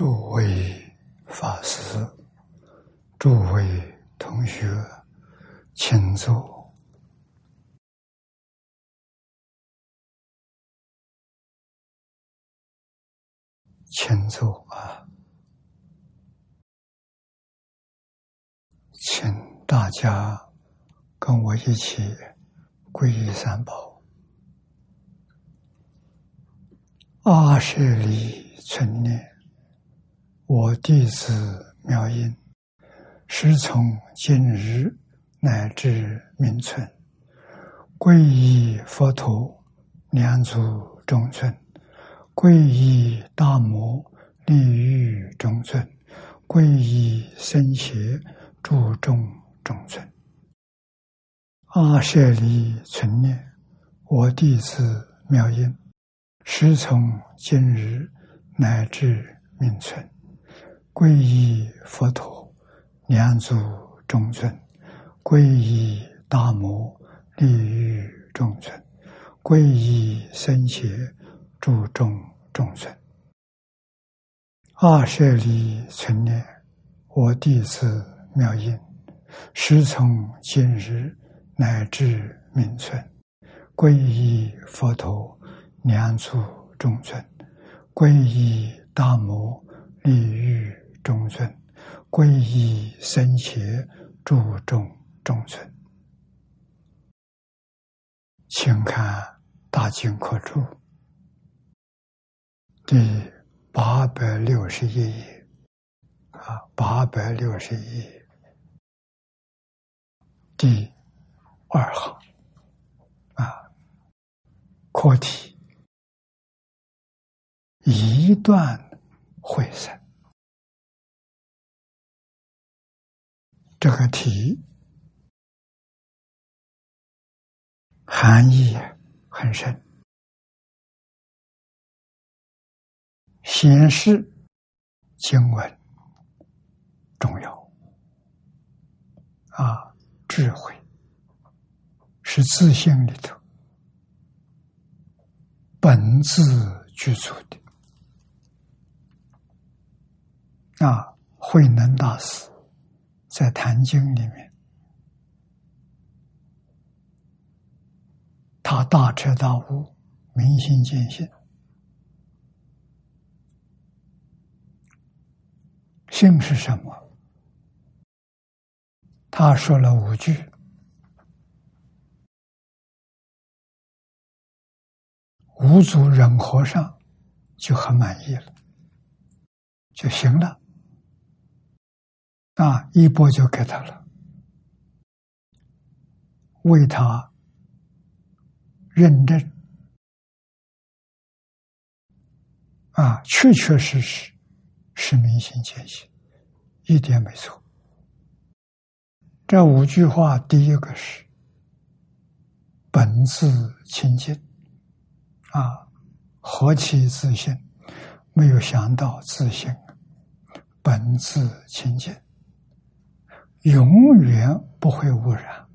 诸位法师、诸位同学，请坐，请坐啊！请大家跟我一起皈依三宝。阿舍利存念。我弟子妙音，师从今日乃至明存，皈依佛陀，两足中尊；皈依大摩，利欲中尊；皈依僧伽，注众中尊。阿舍利存念，我弟子妙音，师从今日乃至明存。皈依佛陀，两足中尊；皈依大摩，利欲中尊；皈依僧伽，注众中尊。二舍利存念，我弟子妙音，师从今日乃至明存。皈依佛陀，两足中尊；皈依大摩，利欲。中尊，皈依僧伽，注重中尊，请看《大经课注》第八百六十一页，啊，八百六十一页。第二行，啊，课题。一段会散。这个题含义很深，显示经文重要啊，智慧是自信里头本自具足的啊，慧能大师。在《坛经》里面，他大彻大悟，明心见性。性是什么？他说了五句，五祖忍和尚就很满意了，就行了。啊！一波就给他了，为他认证啊，确确实实是明心见性，一点没错。这五句话，第一个是本自清净啊，何其自信！没有想到自信，本自清净。永远不会污染。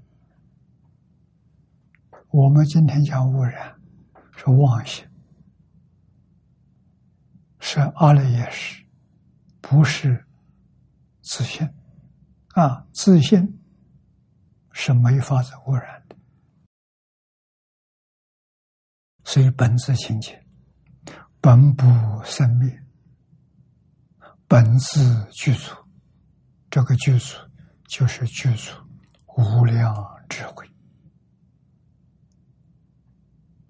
我们今天讲污染，是妄想，是阿赖耶识，不是自信。啊，自信是没法子污染的。所以本自清净，本不生灭，本自具足。这个具足。就是具足无量智慧，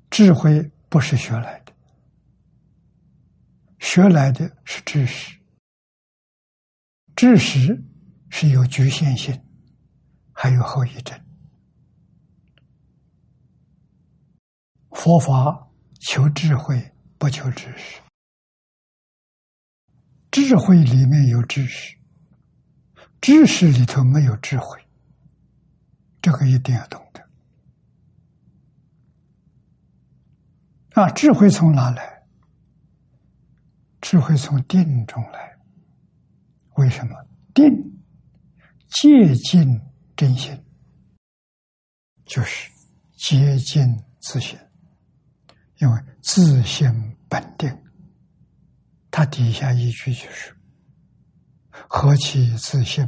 智慧不是学来的，学来的是知识，知识是有局限性，还有后遗症。佛法求智慧，不求知识，智慧里面有知识。知识里头没有智慧，这个一定要懂得。啊，智慧从哪来？智慧从定中来。为什么？定接近真心，就是接近自信，因为自信本定，他底下一句就是“何其自信，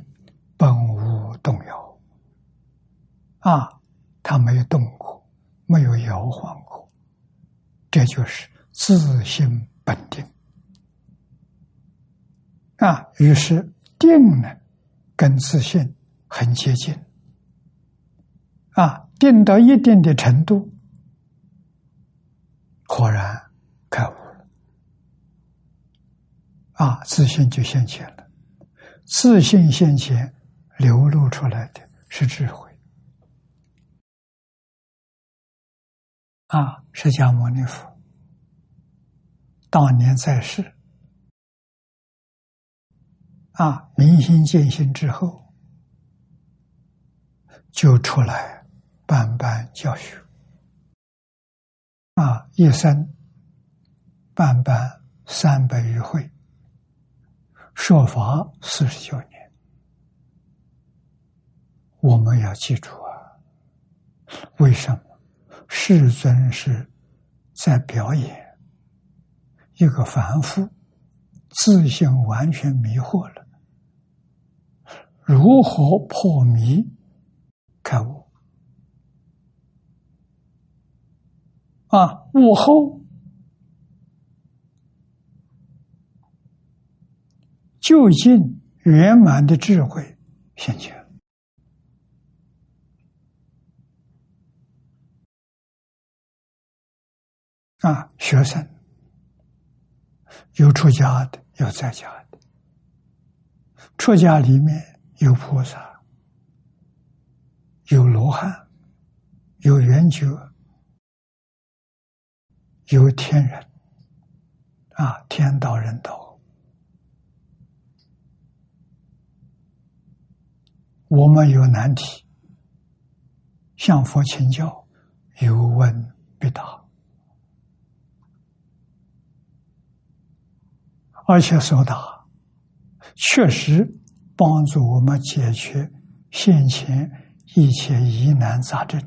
本无动摇”，啊，他没有动过，没有摇晃过，这就是自信本定。啊，于是定呢，跟自信很接近。啊，定到一定的程度，豁然开悟了。啊，自信就现前了。自信现前，流露出来的是智慧。啊，释迦牟尼佛当年在世。啊，明心见性之后，就出来办办教学。啊，一生办办三百余会，说法四十九年。我们要记住啊，为什么世尊是在表演一个凡夫自信完全迷惑了？如何破迷开悟？啊，悟后究竟圆满的智慧现前啊，学生有出家的，有在家的，出家里面。有菩萨，有罗汉，有圆觉，有天人，啊，天道人道。我们有难题，向佛请教，有问必答，而且所答确实。帮助我们解决现前一切疑难杂症，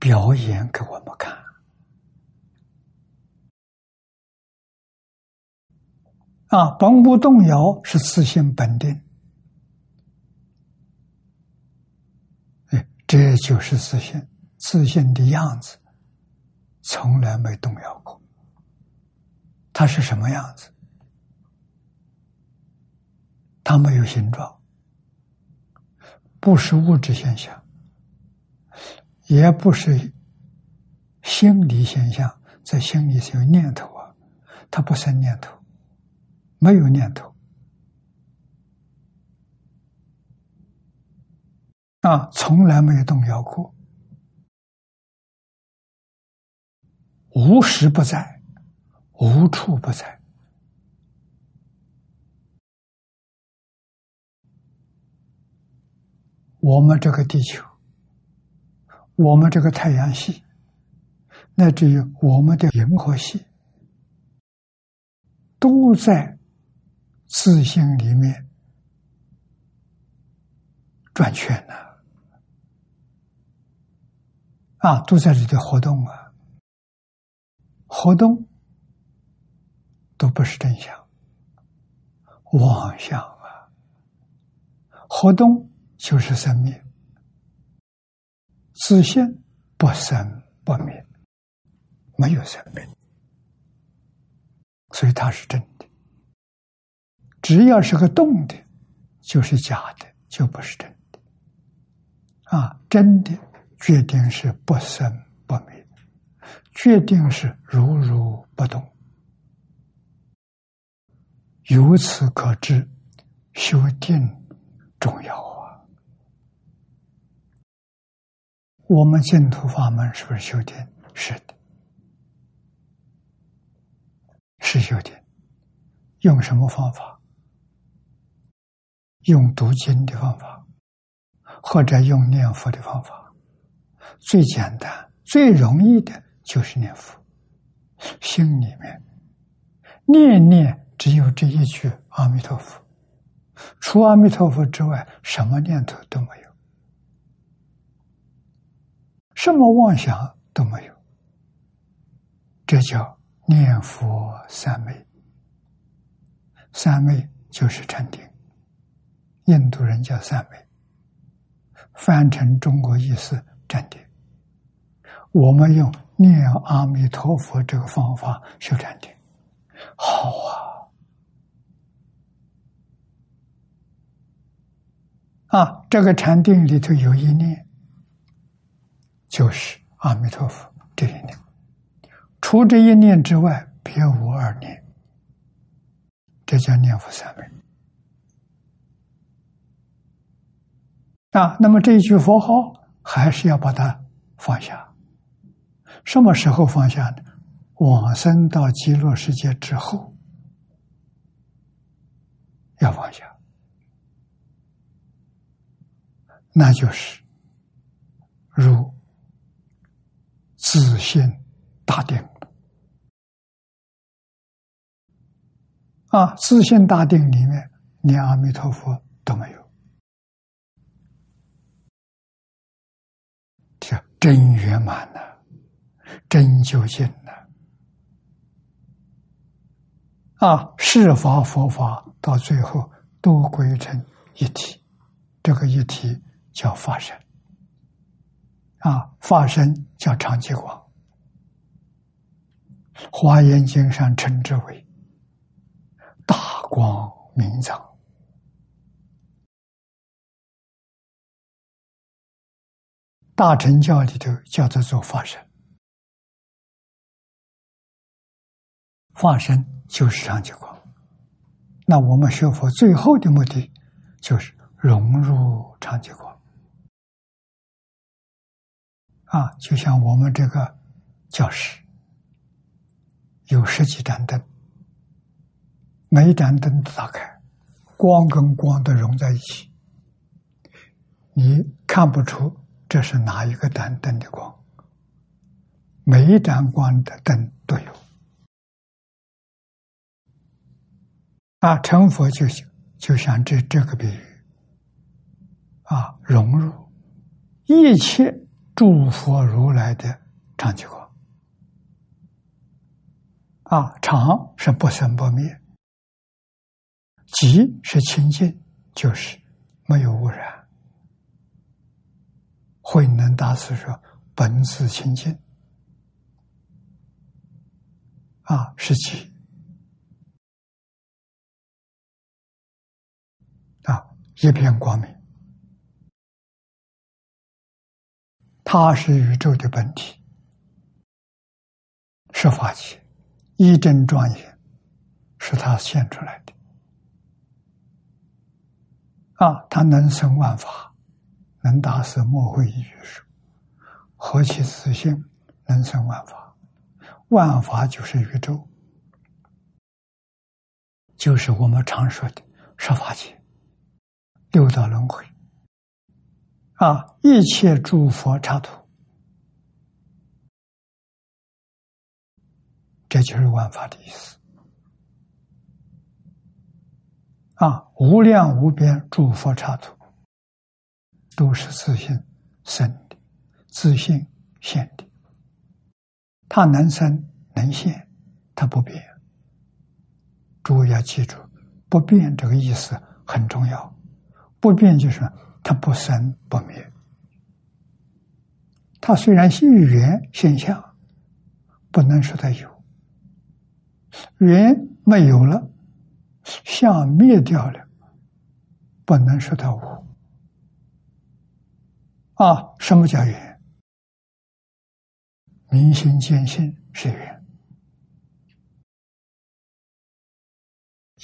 表演给我们看。啊，甭不动摇是自信本定，哎，这就是自信，自信的样子从来没动摇过。它是什么样子？它没有形状，不是物质现象，也不是心理现象，在心里是有念头啊，它不生念头，没有念头。啊，从来没有动摇过，无时不在，无处不在。我们这个地球，我们这个太阳系，乃至于我们的银河系，都在自信里面转圈呢，啊，都在里头活动啊，活动都不是真相，妄想啊，活动。就是生命，自信不生不灭，没有生命，所以它是真的。只要是个动的，就是假的，就不是真的。啊，真的决定是不生不灭，决定是如如不动。由此可知，修定重要啊。我们净土法门是不是修定？是的，是修定。用什么方法？用读经的方法，或者用念佛的方法。最简单、最容易的就是念佛，心里面念念只有这一句阿弥陀佛，除阿弥陀佛之外，什么念头都没有。什么妄想都没有这叫念佛三昧。三昧就是禅定，印度人叫三昧，翻成中国意思禅定。我们用念阿弥陀佛这个方法修禅定，好啊！啊，这个禅定里头有一念，就是阿弥陀佛这一念，除这一念之外，别无二念，这叫念佛三昧。啊，那么这一句佛号还是要把它放下。什么时候放下呢？往生到极乐世界之后，要放下，那就是如自信大定啊！自信大定里面，连阿弥陀佛都没有，这真圆满了。真究竟了啊！世法佛法到最后都归成一体，这个一体叫法身啊，法身叫长吉光，《华严经》上称之为大光明藏，大乘教里头叫做做法身。化身就是长吉光，那我们学佛最后的目的就是融入长吉光啊！就像我们这个教室有十几盏灯，每一盏灯打开，光跟光都融在一起，你看不出这是哪一个盏灯的光，每一盏光的灯都有。啊，成佛就像就像这这个比喻，啊，融入一切诸佛如来的常寂光，啊，常是不生不灭，即是清净，就是没有污染。慧能大师说：“本自清净，啊，是即。”一片光明，它是宇宙的本体，是法界，一真庄严，是它现出来的。啊，它能生万法，能大色莫会一语数，何其自信，能生万法，万法就是宇宙，就是我们常说的十法界。六道轮回，啊！一切诸佛刹土，这就是万法的意思。啊！无量无边诸佛刹土，都是自性生的，自性现的。它能生能现，它不变。诸位要记住，不变这个意思很重要。不变就是它不生不灭，它虽然是缘现象，不能说它有缘没有了，相灭掉了，不能说它无啊。什么叫缘？明心见性是缘。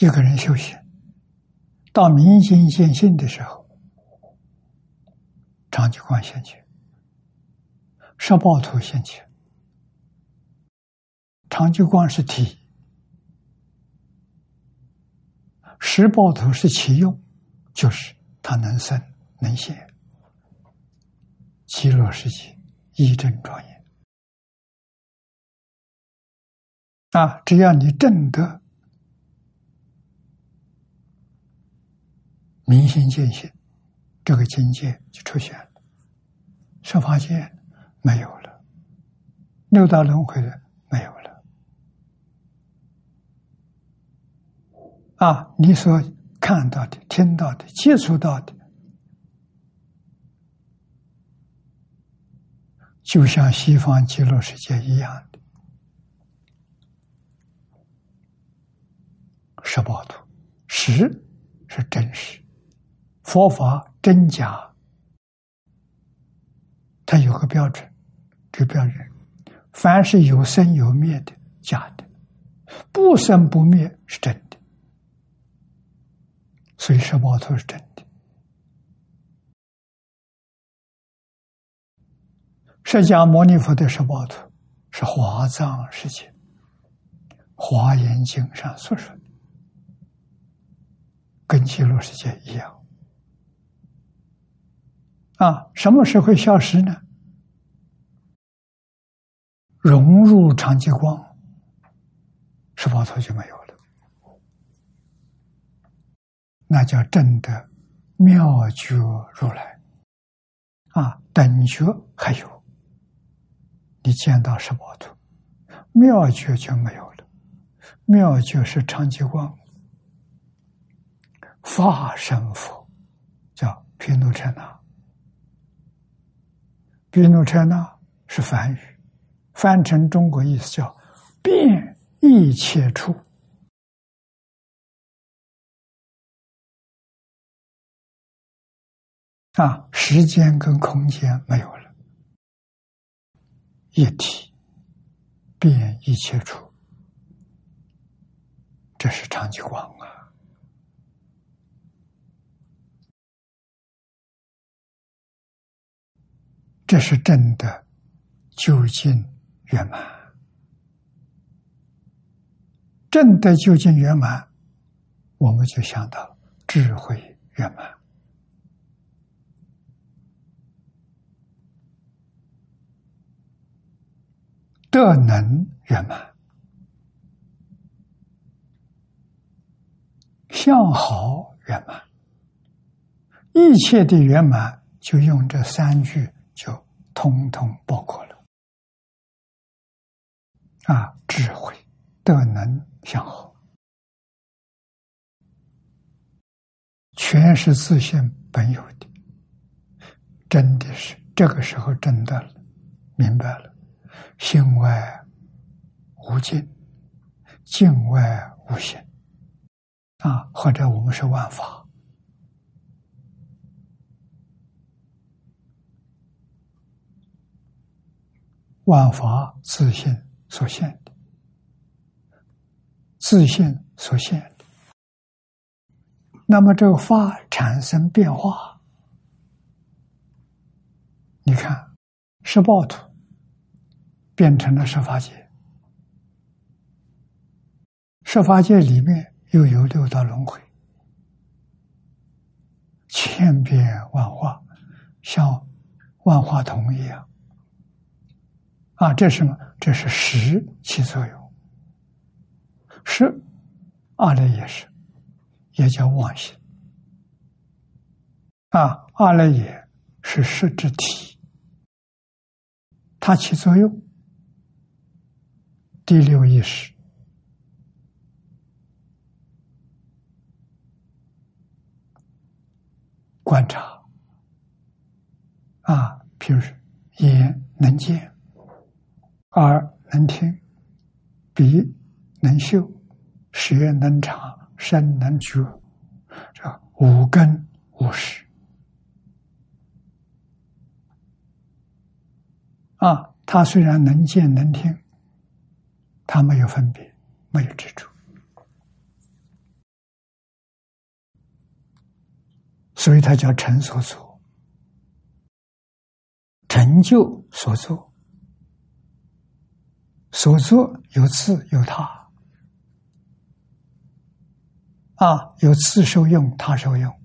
一个人修行。到明心见性的时候，长吉光现前，十报图现前。长吉光是体，十报图是其用，就是它能生能现，极乐世界一真庄严啊！只要你正得。明心见性，这个境界就出现了。十八界没有了。六道轮回的没有了。啊你所看到的听到的接触到的就像西方极乐世界一样的十八图十是真实佛法真假，它有个标准，这个标准，凡是有生有灭的，假的；不生不灭是真的。所以十八图是真的。释迦牟尼佛的十八图是华藏世界，《华严经》上所说的，跟极乐世界一样。啊，什么时候消失呢？融入长极光，十八图就没有了。那叫真的妙觉如来啊，等觉还有，你见到十八图，妙觉就没有了。妙觉是长极光法身佛，叫毗卢遮那。毗卢遮那是梵语，翻成中国意思叫变一切处。啊，时间跟空间没有了，一体变一切处，这是长吉光啊！这是真的究竟圆满，真的究竟圆满，我们就想到智慧圆满。德能圆满，相好圆满，一切的圆满就用这三句通通包括了。啊，智慧、德能、相好，全是自信本有的，真的是这个时候真的明白了。心外无境，境外无限，啊，或者我们是万法，万法自性所现的，自性所现的。那么这个法产生变化，你看是暴徒。变成了十法界，十法界里面又有六道轮回，千变万化，像万花筒一样。啊，这是什么？这是识起作用，识阿赖耶识，也叫妄心。啊，阿赖耶是识之体，它起作用。第六意识，观察啊，譬如也，能见，耳能听，鼻能嗅，舌能尝，身能觉，这五根五识。啊，他虽然能见能听。他没有分别，没有执着，所以他叫成所作，成就所作，所作有自有他，啊，有自受用，他受用，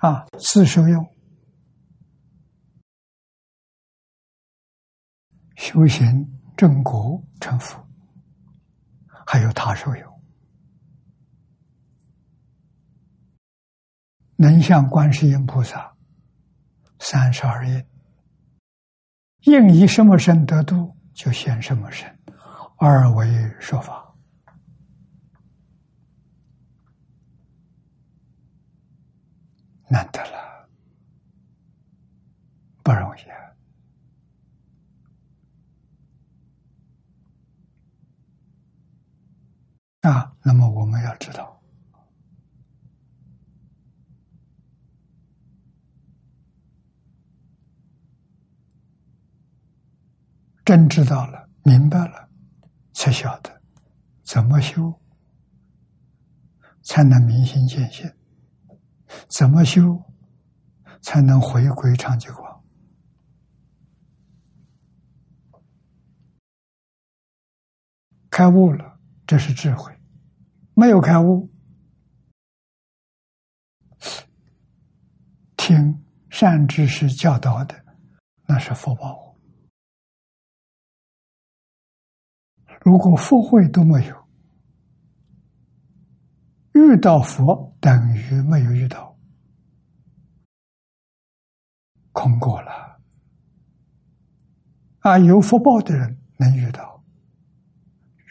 啊，自受用。修行正果成佛，还有他受有，能向观世音菩萨三十二应，应以什么身得度，就现什么身，二为说法。难得了，不容易啊！啊，那么我们要知道，真知道了，明白了，才晓得怎么修才能明心见性。怎么修才能回归长寂光？开悟了，这是智慧；没有开悟，听善知识教导的，那是福报。如果福慧都没有，遇到佛等于没有遇到，空过了。啊，有福报的人能遇到，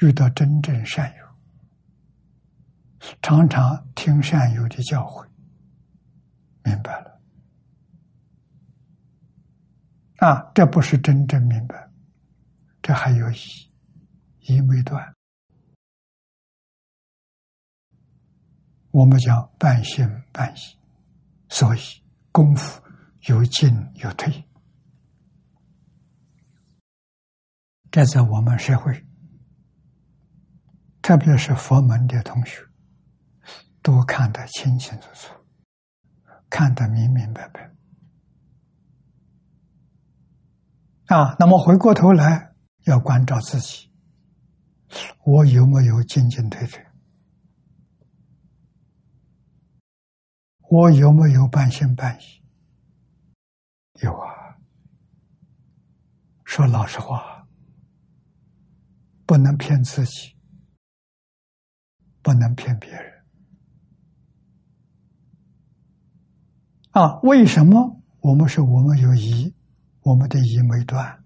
遇到真正善友，常常听善友的教诲，明白了。啊，这不是真正明白，这还有疑，疑没断。我们讲半信半疑，所以功夫有进有退。这在我们社会，特别是佛门的同学，都看得清清楚楚，看得明明白白。啊，那么回过头来要关照自己，我有没有进进退退？我有没有半信半疑？有啊。说老实话，不能骗自己，不能骗别人。啊，为什么我们说我们有疑？我们的疑没断，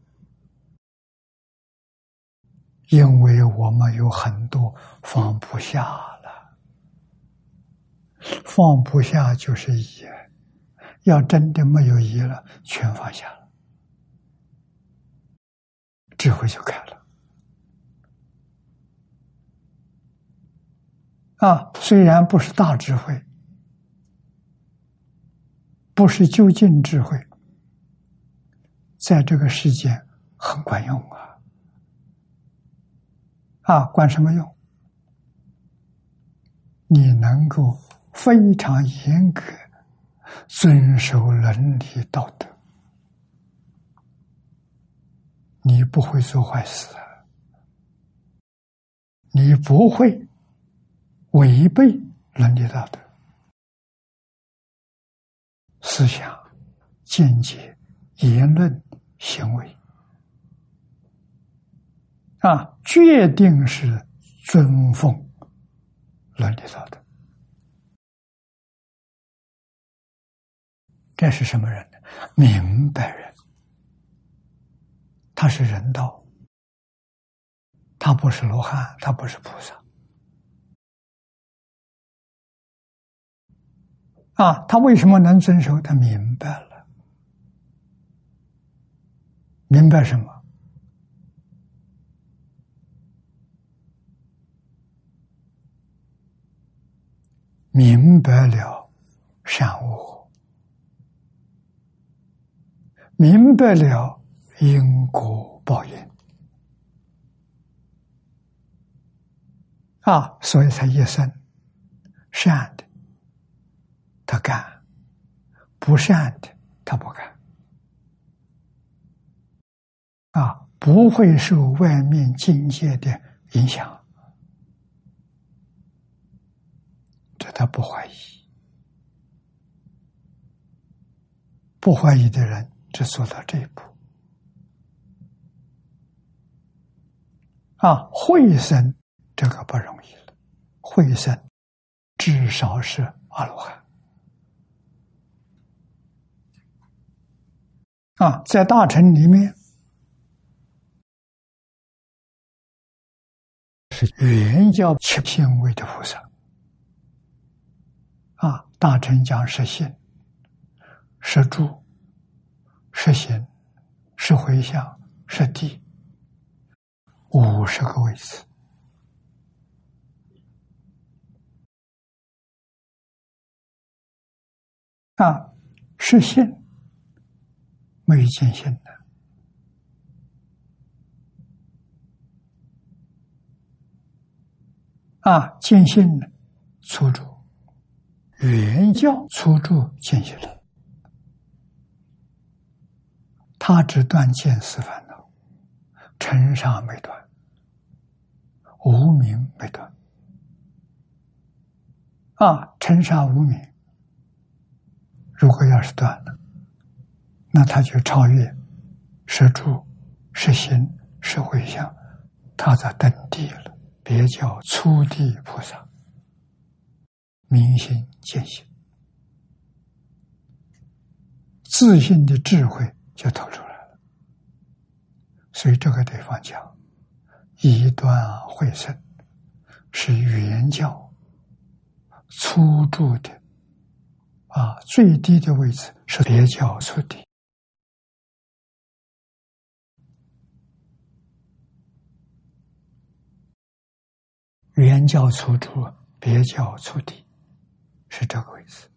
因为我们有很多放不下了。放不下就是疑，要真的没有疑了，全放下了，智慧就开了。啊，虽然不是大智慧，不是究竟智慧，在这个世界很管用啊！啊，管什么用？你能够。非常严格遵守伦理道德，你不会做坏事，你不会违背伦理道德，思想、见解、言论、行为啊，决定是尊奉伦理道德。这是什么人呢？明白人，他是人道，他不是罗汉，他不是菩萨。啊，他为什么能遵守？他明白了，明白什么？明白了善恶。明白了因果报应。啊，所以才一生善的他干，不善的他不干。啊，不会受外面境界的影响，这他不怀疑，不怀疑的人。只做到这一步啊！会生这个不容易了，会生至少是阿罗汉啊，在大乘里面是原教七品位的菩萨啊，大乘讲实性，是住，是行，是回向，是地，五十个位次。啊，是心，没有见性的。啊，见性呢，初住，原教初住见性的，他只断见思烦恼，尘沙没断，无名没断。啊，尘沙无名。如果要是断了，那他就超越是住、是行、是回向，他在登地了，别叫初地菩萨，明心见性，自信的智慧就透出来了。所以这个地方讲，一段会生是原教初住的。啊，最低的位置是别教初地，原教初住，别教初地，是这个位置，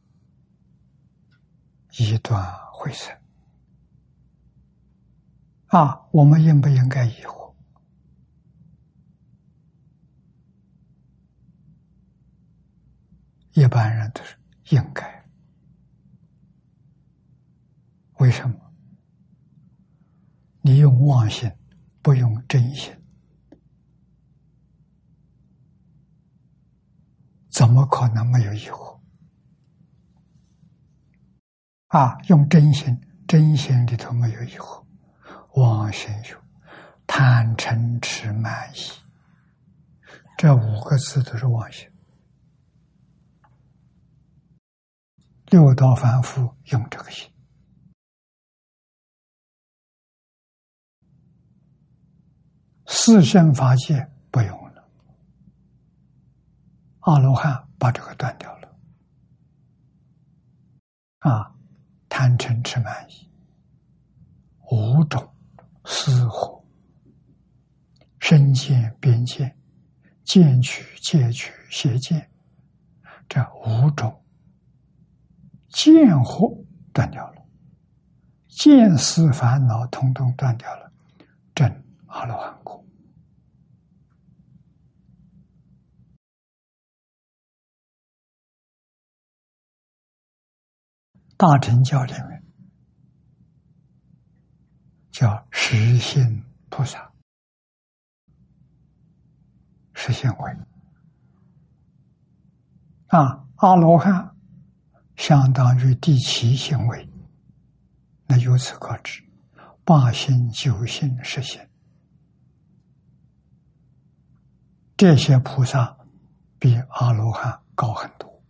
一段回生。啊，我们应不应该疑惑？一般人都是应该。为什么？你用妄心，不用真心，怎么可能没有疑惑？啊，用真心，真心里头没有疑惑。妄心有贪嗔痴慢疑，这五个字都是妄心。六道凡夫用这个心。四圣法界不用了，阿罗汉把这个断掉了。啊，贪嗔痴慢疑五种私火，身见、边见、见取、戒取、邪见，这五种见惑断掉了，见思烦恼通通断掉了，正阿罗汉果。大乘教里面叫实心菩萨，实现位啊，阿罗汉相当于第七行为，那由此可知，八心九心实现，这些菩萨比阿罗汉高很多。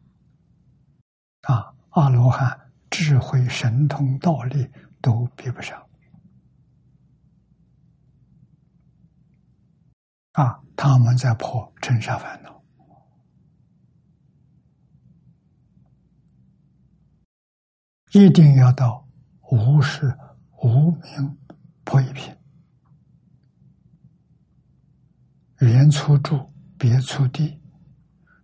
啊，阿罗汉。智慧、神通、道力都比不上啊！他们在破尘沙烦恼，一定要到无事无名破一品，原初住，别出地，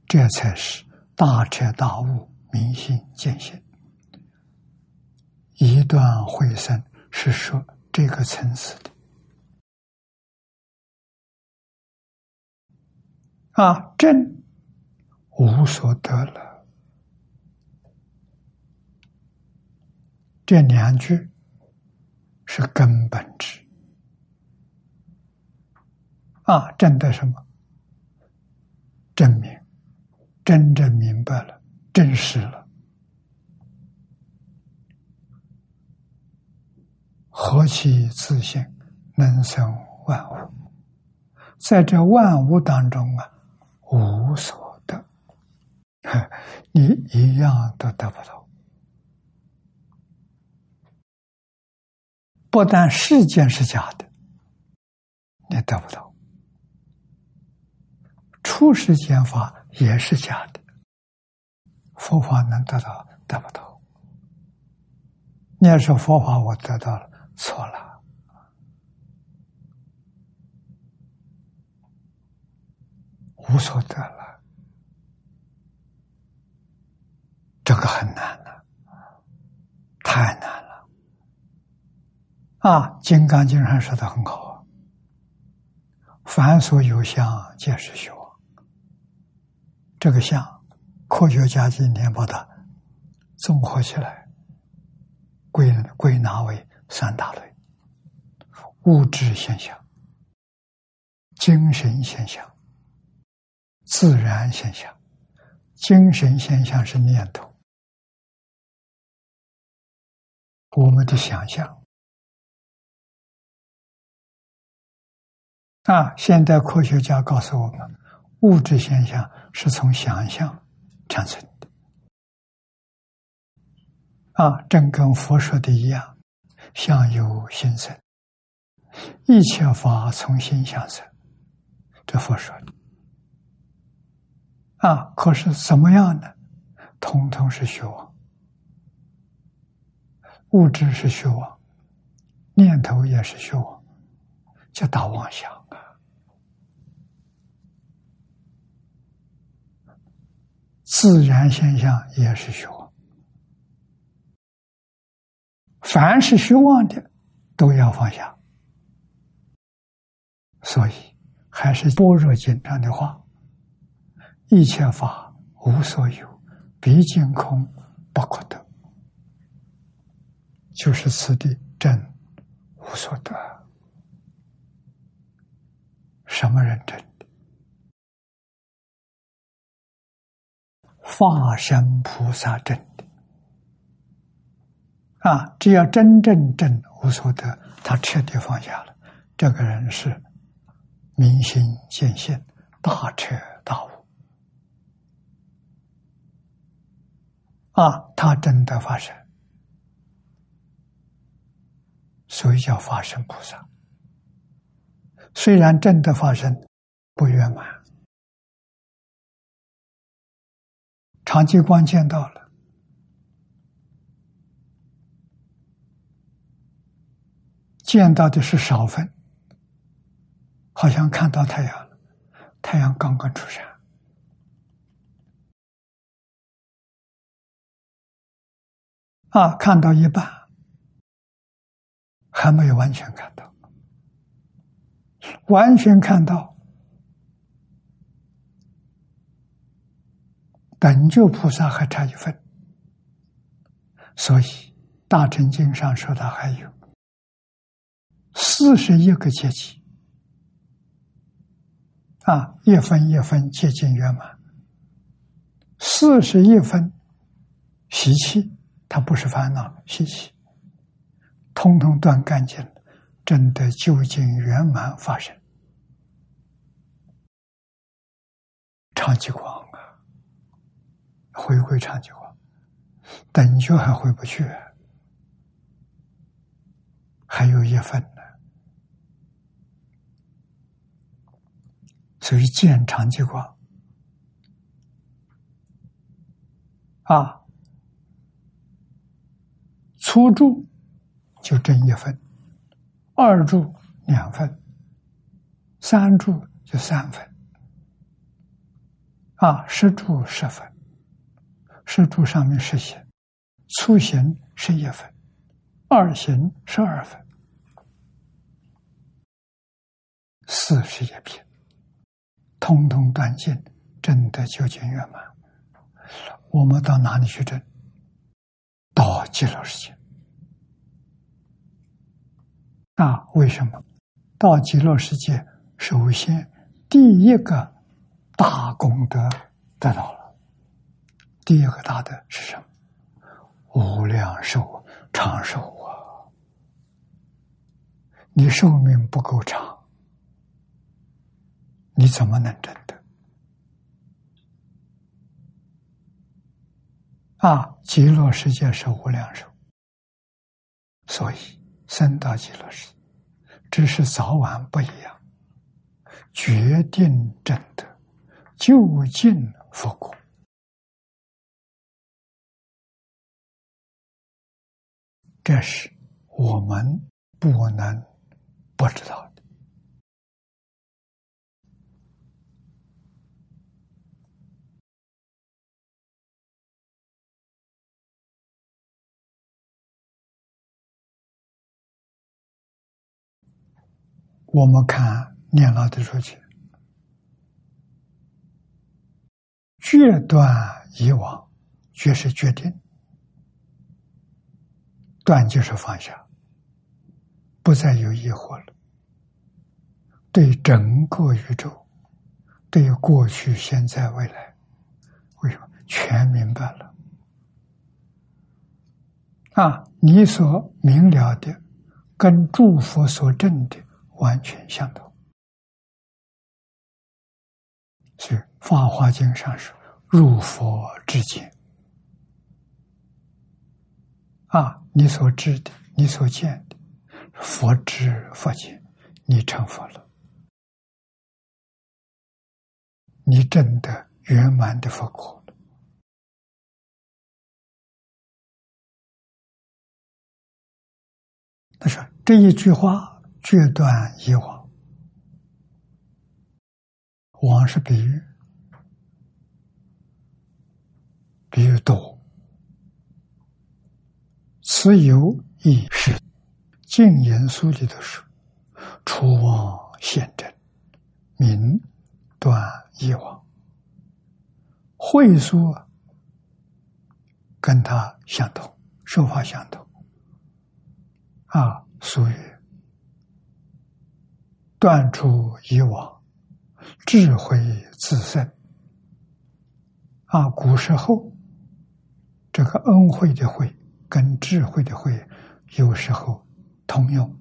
这才是大彻大悟、明心见性。一段会生是说这个层次的啊，真无所得了。这两句是根本之啊，真的什么？证明真正明白了，真实了。何其自信，能生万物，在这万物当中啊，无所得，你一样都得不到。不但世间是假的，你得不到；出世间法也是假的，佛法能得到，得不到。你要说佛法我得到了，错了，无所得了，这个很难了，太难了。啊，《金刚经》上说的很好，凡所有相，皆是虚妄。这个相，科学家今天把它综合起来。归归纳为三大类：物质现象、精神现象、自然现象。精神现象是念头，我们的想象。啊，现代科学家告诉我们，物质现象是从想象产生的。啊，正跟佛说的一样，相由心生，一切法从心相生。这佛说的。啊，可是怎么样呢？通通是虚妄，物质是虚妄，念头也是虚妄，叫大妄想啊。自然现象也是虚妄。凡是虚妄的，都要放下。所以，还是般若经上的话：“一切法无所有，毕竟空，不可得。”就是此地真无所得。什么人真的？化身菩萨真的。啊，只要真正正无所得，他彻底放下了。这个人是明心见性，大彻大悟。啊，他真的发生，所以叫发生菩萨。虽然真的发生不圆满，长吉光见到了。见到的是少分，好像看到太阳了，太阳刚刚出山，啊，看到一半，还没有完全看到，完全看到，等觉菩萨还差一份，所以大乘经上说的还有。四十一个阶级啊，一分一分接近圆满。四十一分习气，它不是烦恼，习气，通通断干净了，真的究竟圆满发生。长期光啊，回归长极光，等觉还回不去，还有一分。所以见长极光啊，初住就正一分，二住两分，三住就三分，啊，十住十分，十住上面是行，初行是一分，二行十二分，四十一品。通通断尽，真的究竟圆满。我们到哪里去证？到极乐世界。那，为什么？到极乐世界，首先第一个大功德得到了。第一个大的是什么？无量寿长寿啊！你寿命不够长。你怎么能真的？啊，极乐世界是无量寿，所以生到极乐世界，只是早晚不一样，决定真的就近佛果。这是我们不能不知道我们看念老的说去，决断以往，决是决定，断就是放下，不再有疑惑了。对整个宇宙，对过去、现在、未来，为什么全明白了？啊，你所明了的，跟诸佛所证的。完全相同，所以《法华经》上说：“入佛之见。”啊，你所知的，你所见的，佛知佛见，你成佛了，你证得圆满的佛果了。他说这一句话。决断以往，往是比喻，比喻多。此有亦是净言书里头说：“除妄现真，明断以往。”会说跟他相同，说法相同。啊，俗语。断除以往，智慧自生。啊，古时候这个恩惠的惠跟智慧的慧有时候通用，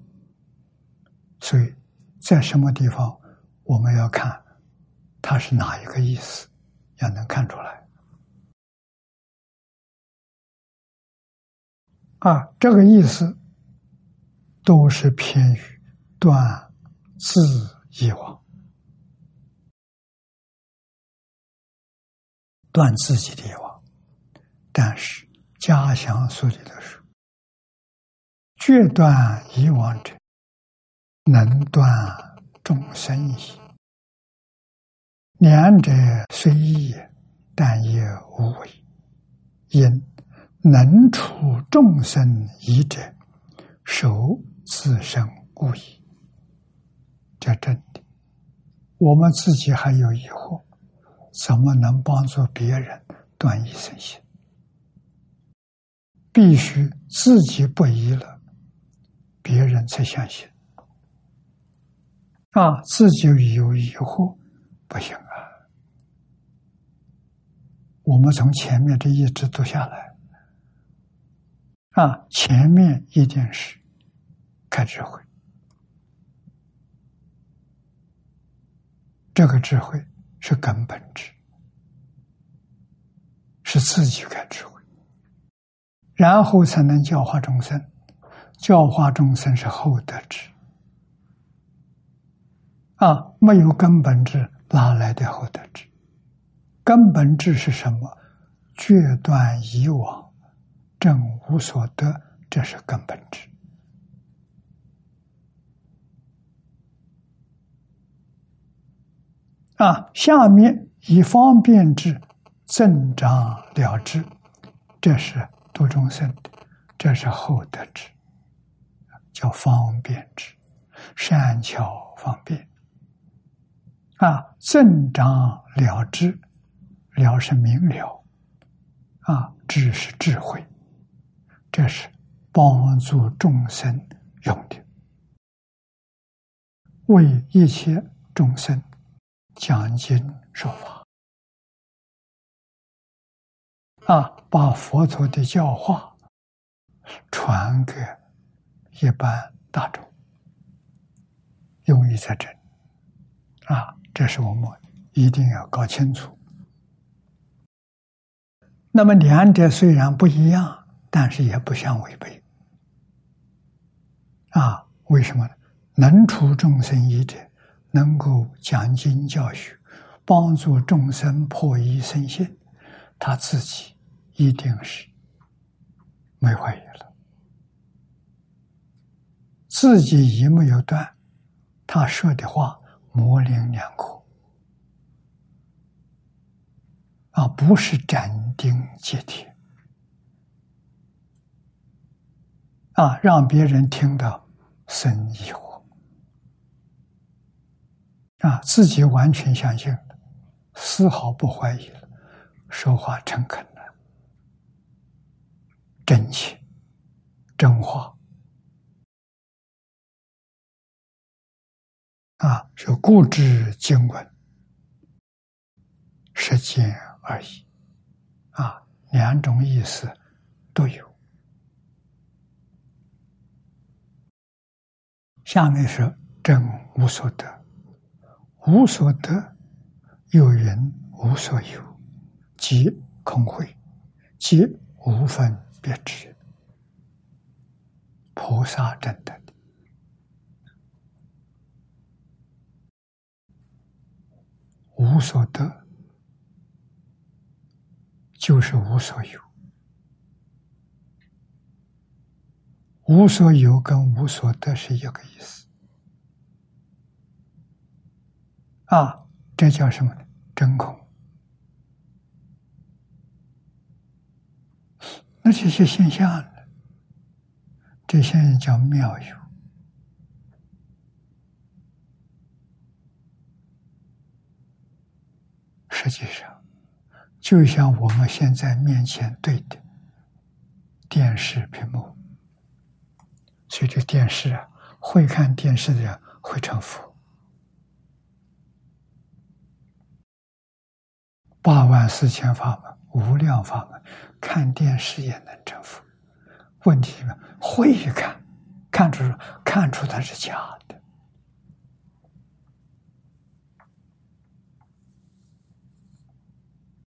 所以在什么地方我们要看它是哪一个意思，要能看出来。啊，这个意思都是偏于断。自以往断自己的业往，但是家乡书里头说：“决断以往者，能断众生矣。两者虽异，但也无为。因能除众生疑者，守自身故矣。”这真的，我们自己还有疑惑，怎么能帮助别人断疑生信？必须自己不疑了，别人才相信。啊，自己有疑惑不行啊！我们从前面这一直读下来，啊，前面一定是开智慧。这个智慧是根本智，是自己开智慧，然后才能教化众生。教化众生是后得智啊，没有根本智，哪来的后得智？根本智是什么？决断以往，正无所得，这是根本智。啊，下面以方便之增长了之，这是度众生的，这是厚德之，叫方便之，善巧方便。啊，增长了之，了是明了，啊，智是智慧，这是帮助众生用的，为一切众生。讲经说法啊，把佛陀的教化传给一般大众，用意在这里啊，这是我们一定要搞清楚。那么两者虽然不一样，但是也不相违背啊？为什么呢？能除众生疑者。能够讲经教学，帮助众生破疑生信，他自己一定是没怀疑了。自己一没有断，他说的话模棱两可，啊，不是斩钉截铁，啊，让别人听到生疑惑，啊，自己完全相信了，丝毫不怀疑了，说话诚恳了，真情。真话啊，是固执经文，实践而已啊，两种意思都有。下面是真无所得，无所得有人无所有，即空慧，即无分别知。菩萨真的无所得，就是无所有。无所有跟无所得是一个意思啊！这叫什么呢？真空。那这些现象呢。这些人叫妙有，实际上就像我们现在面前对的电视屏幕，所以这电视啊，会看电视的人会成佛，八万四千法门，无量法门，看电视也能成佛。问题呢？会一看，看出看出它是假的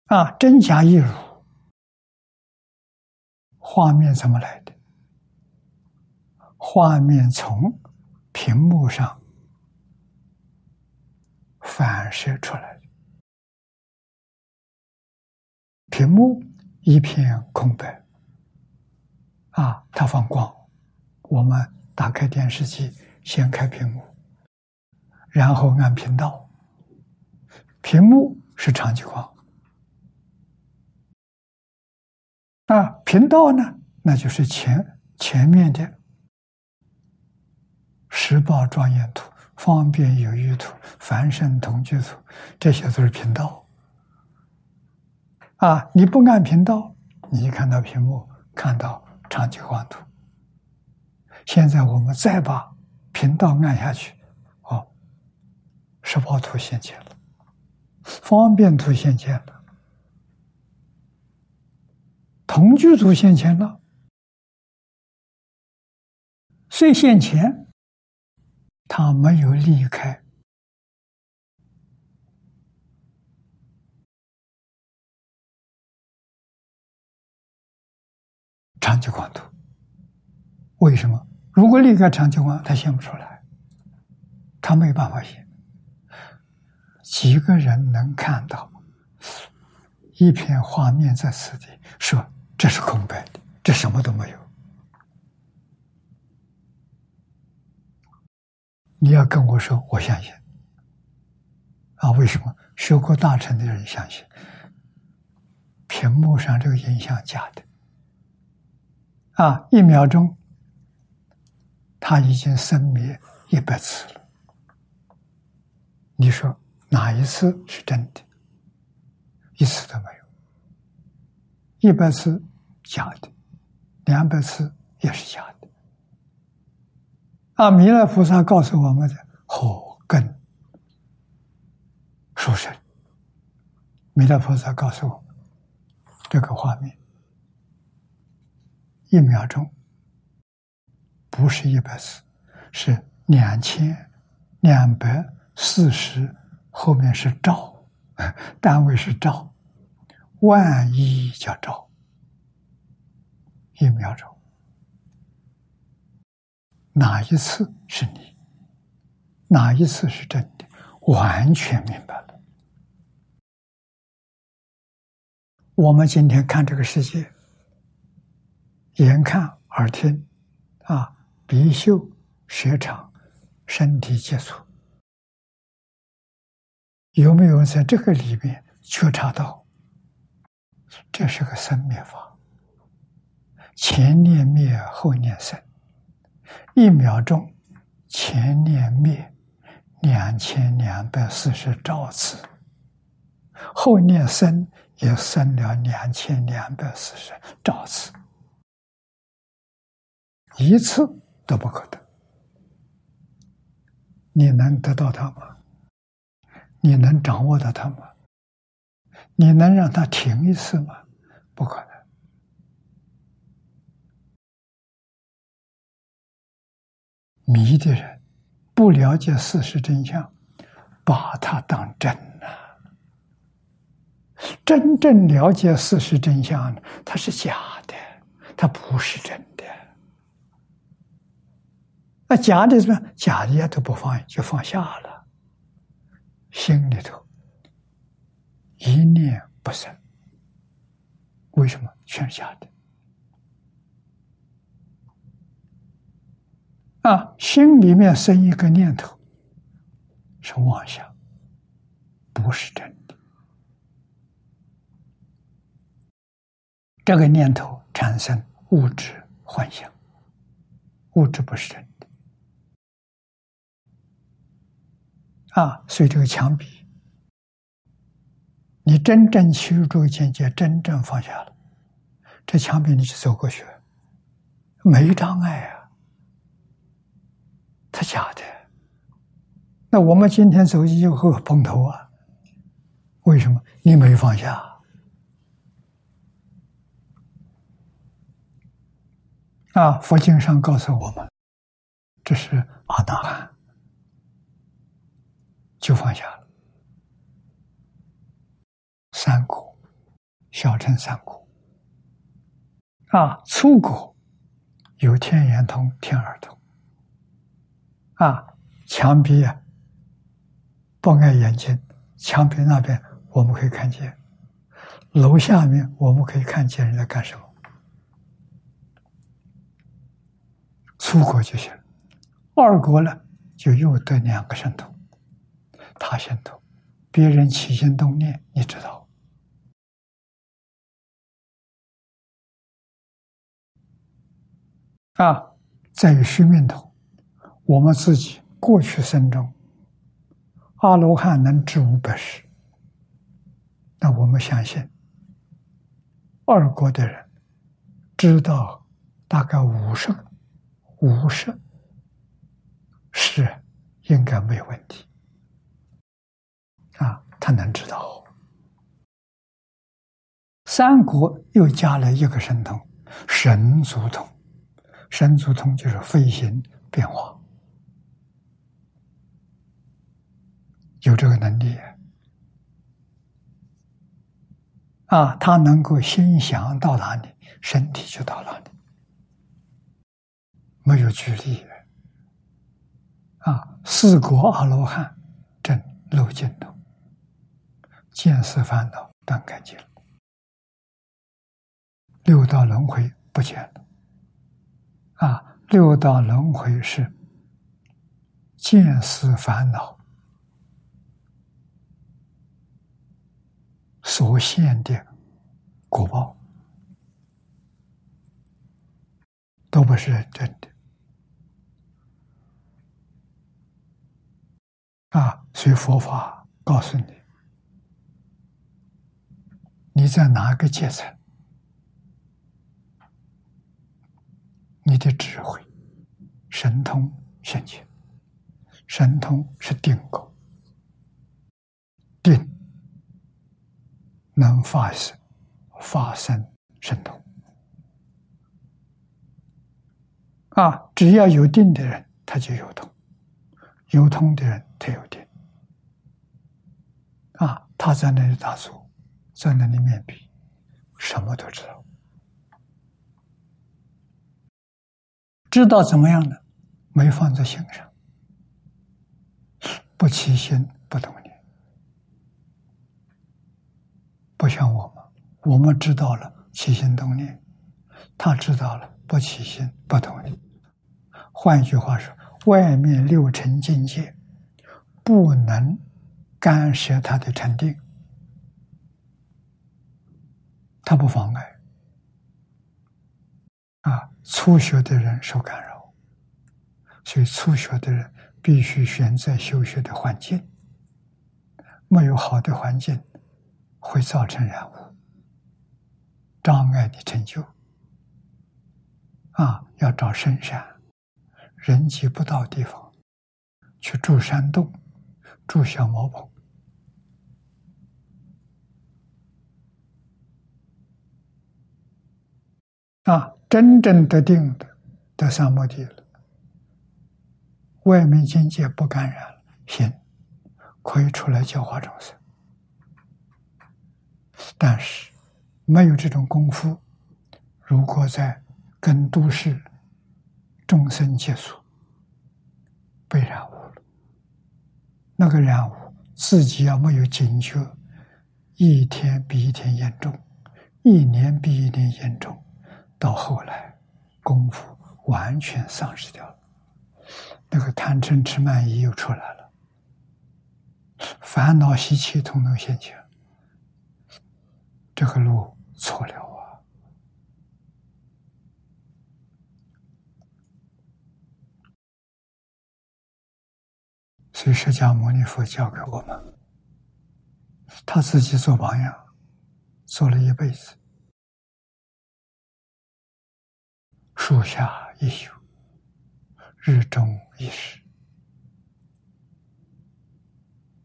啊！真假一如，画面怎么来的？画面从屏幕上反射出来屏幕一片空白。啊，它放光，我们打开电视机，先开屏幕，然后按频道，屏幕是长激光，啊，频道呢，那就是前前面的时报庄严图、方便有余图、凡圣同居图，这些都是频道。啊，你不按频道，你一看到屏幕，看到。长期光图。现在我们再把频道按下去，哦，十报图现前了，方便图现前了，同居图现前了。虽现前，他没有离开长期光图，为什么？如果离开长期光，他显不出来，他没有办法显。几个人能看到一片画面在此地，说这是空白的，这什么都没有。你要跟我说，我相信。啊，为什么？学过大乘的人相信，屏幕上这个影像假的。啊！一秒钟，他已经生灭一百次了。你说哪一次是真的？一次都没有。一百次假的，两百次也是假的。啊！弥勒菩萨告诉我们的火根殊胜。弥勒菩萨告诉我这个画面。一秒钟不是一百次，是两千两百四十，后面是兆，单位是兆，万亿叫兆，一秒钟，哪一次是你？哪一次是真的？完全明白了。我们今天看这个世界。眼看、耳听，啊，鼻嗅、舌尝、身体接触，有没有在这个里面觉察到？这是个生灭法，前念灭，后念生，一秒钟前念灭两千两百四十兆次，后念生也生了两千两百四十兆次，一次都不可得。你能得到它吗？你能掌握到它吗？你能让它停一次吗？不可能。迷的人不了解事实真相，把它当真了。真正了解事实真相，它是假的，它不是真的。那假的什么？假的也都不放，就放下了。心里头一念不生，为什么全是假的？啊，心里面生一个念头是妄想，不是真的。这个念头产生物质幻想，物质不是真的。啊，所以这个墙壁，你真正修入这个境界，真正放下了，这墙壁你就走过去，没障碍啊，它假的。那我们今天走以后碰头啊，为什么你没放下？啊，佛经上告诉我们，这是阿那含。就放下了。三国，小乘三国，啊，粗果有天眼通、天耳通，啊，墙壁啊，不碍眼睛，墙壁那边我们可以看见，楼下面我们可以看见人在干什么，粗果就行，二果呢，就又得两个神通。他先动，别人起心动念，你知道。啊，在于虚命头，我们自己过去生中，阿罗汉能知五百世，那我们相信，二国的人知道大概五十五十是应该没问题。啊，他能知道。三国又加了一个神通，神足通。神足通就是飞行变化，有这个能力。啊，他能够心想到哪里，身体就到哪里，没有距离。啊，四国阿罗汉正漏尽头。见思烦恼断干净了，六道轮回不见了。啊，六道轮回是见思烦恼所现的果报，都不是真的。啊，所以佛法告诉你。你在哪个阶层？你的智慧、神通现前，神通是定功，定能发生发生神通啊！只要有定的人，他就有通；有通的人，他有定啊！他在那里打坐。在那里面比，什么都知道，知道怎么样呢？没放在心上，不起心不动念，不像我们，我们知道了起心动念，他知道了不起心不动念。换一句话说，外面六尘境界不能干涉他的禅定，他不妨碍。啊，初学的人受干扰，所以初学的人必须选择修学的环境。没有好的环境，会造成染污，障碍的成就。啊，要找深山，人迹不到地方，去住山洞，住小茅棚。啊，真正得定的，得三摩地了，外面境界不感染了，行，可以出来教化众生。但是没有这种功夫，如果在跟都市众生接触，被染污了，那个染污自己要没有警觉，一天比一天严重，一年比一年严重。到后来，功夫完全丧失掉了，那个贪嗔痴慢疑又出来了，烦恼习气统统现前，这个路错了啊！所以释迦牟尼佛教给我们，他自己做榜样，做了一辈子。树下一宿，日中一时。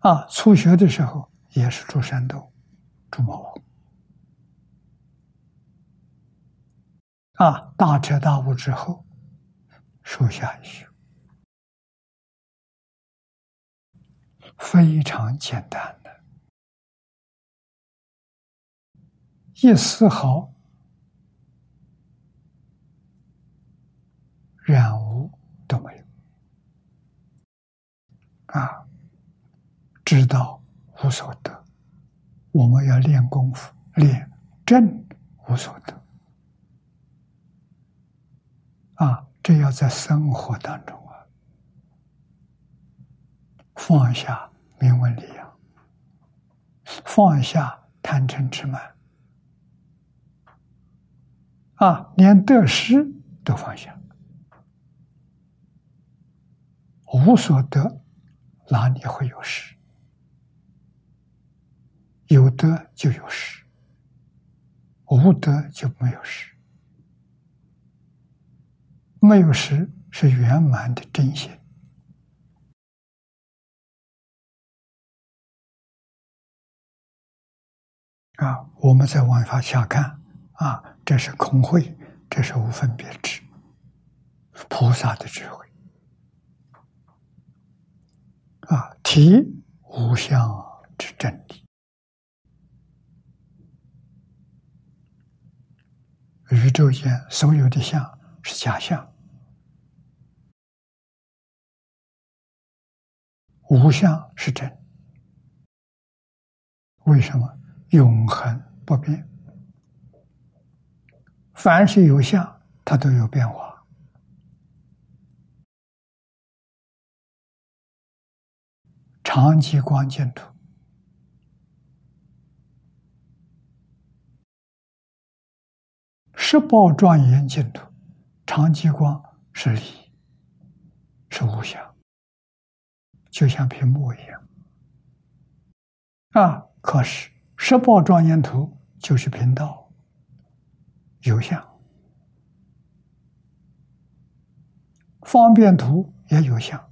啊，初学的时候也是住山洞，住茅屋。啊，大彻大悟之后，树下一宿，非常简单的，一丝毫。染污都没有啊！知道无所得，我们要练功夫，练正无所得啊！这要在生活当中啊，放下名闻利养，放下贪嗔痴慢啊，连得失都放下。无所得，哪里会有失？有得就有失，无得就没有失。没有失是圆满的真心啊！我们再往下下看啊，这是空慧，这是无分别智，菩萨的智慧。啊，体无相之真理，宇宙间所有的相是假象，无相是真。为什么？永恒不变，凡是有相，它都有变化。长极光净土，十报庄严净土，长极光是理，是无相，就像屏幕一样。啊，可是十报庄严图就是频道，有相；方便图也有相。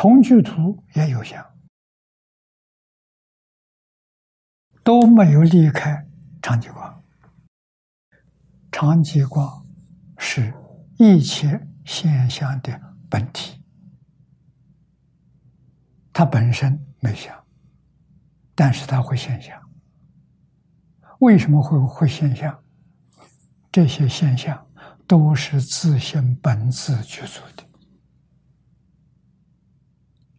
同居图也有相，都没有离开长极光。长极光是一切现象的本体，它本身没相，但是它会现象。为什么会会现象？这些现象都是自性本自具足的。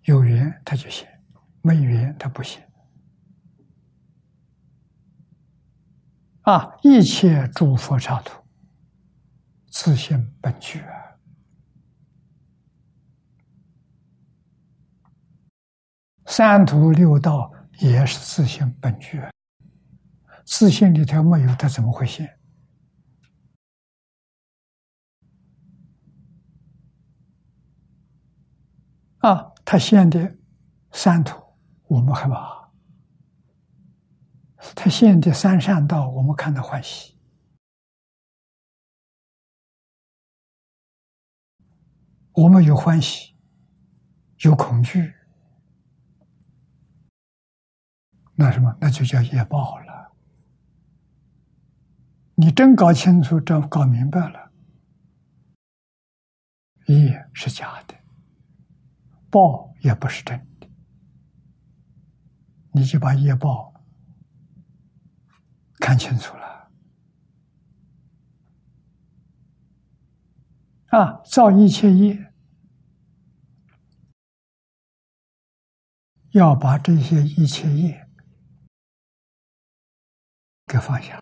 有缘他就写，没缘他不行。啊！一切诸佛刹土，自性本具啊。三途六道也是自性本具，自性里头没有，他怎么会现？啊！他现的三途，我们害怕；他现的三善道，我们看到欢喜。我们有欢喜，有恐惧，那什么？那就叫业报了。你真搞清楚、真搞明白了，业是假的。报也不是真的，你就把业报看清楚了啊！造一切业，要把这些一切业给放下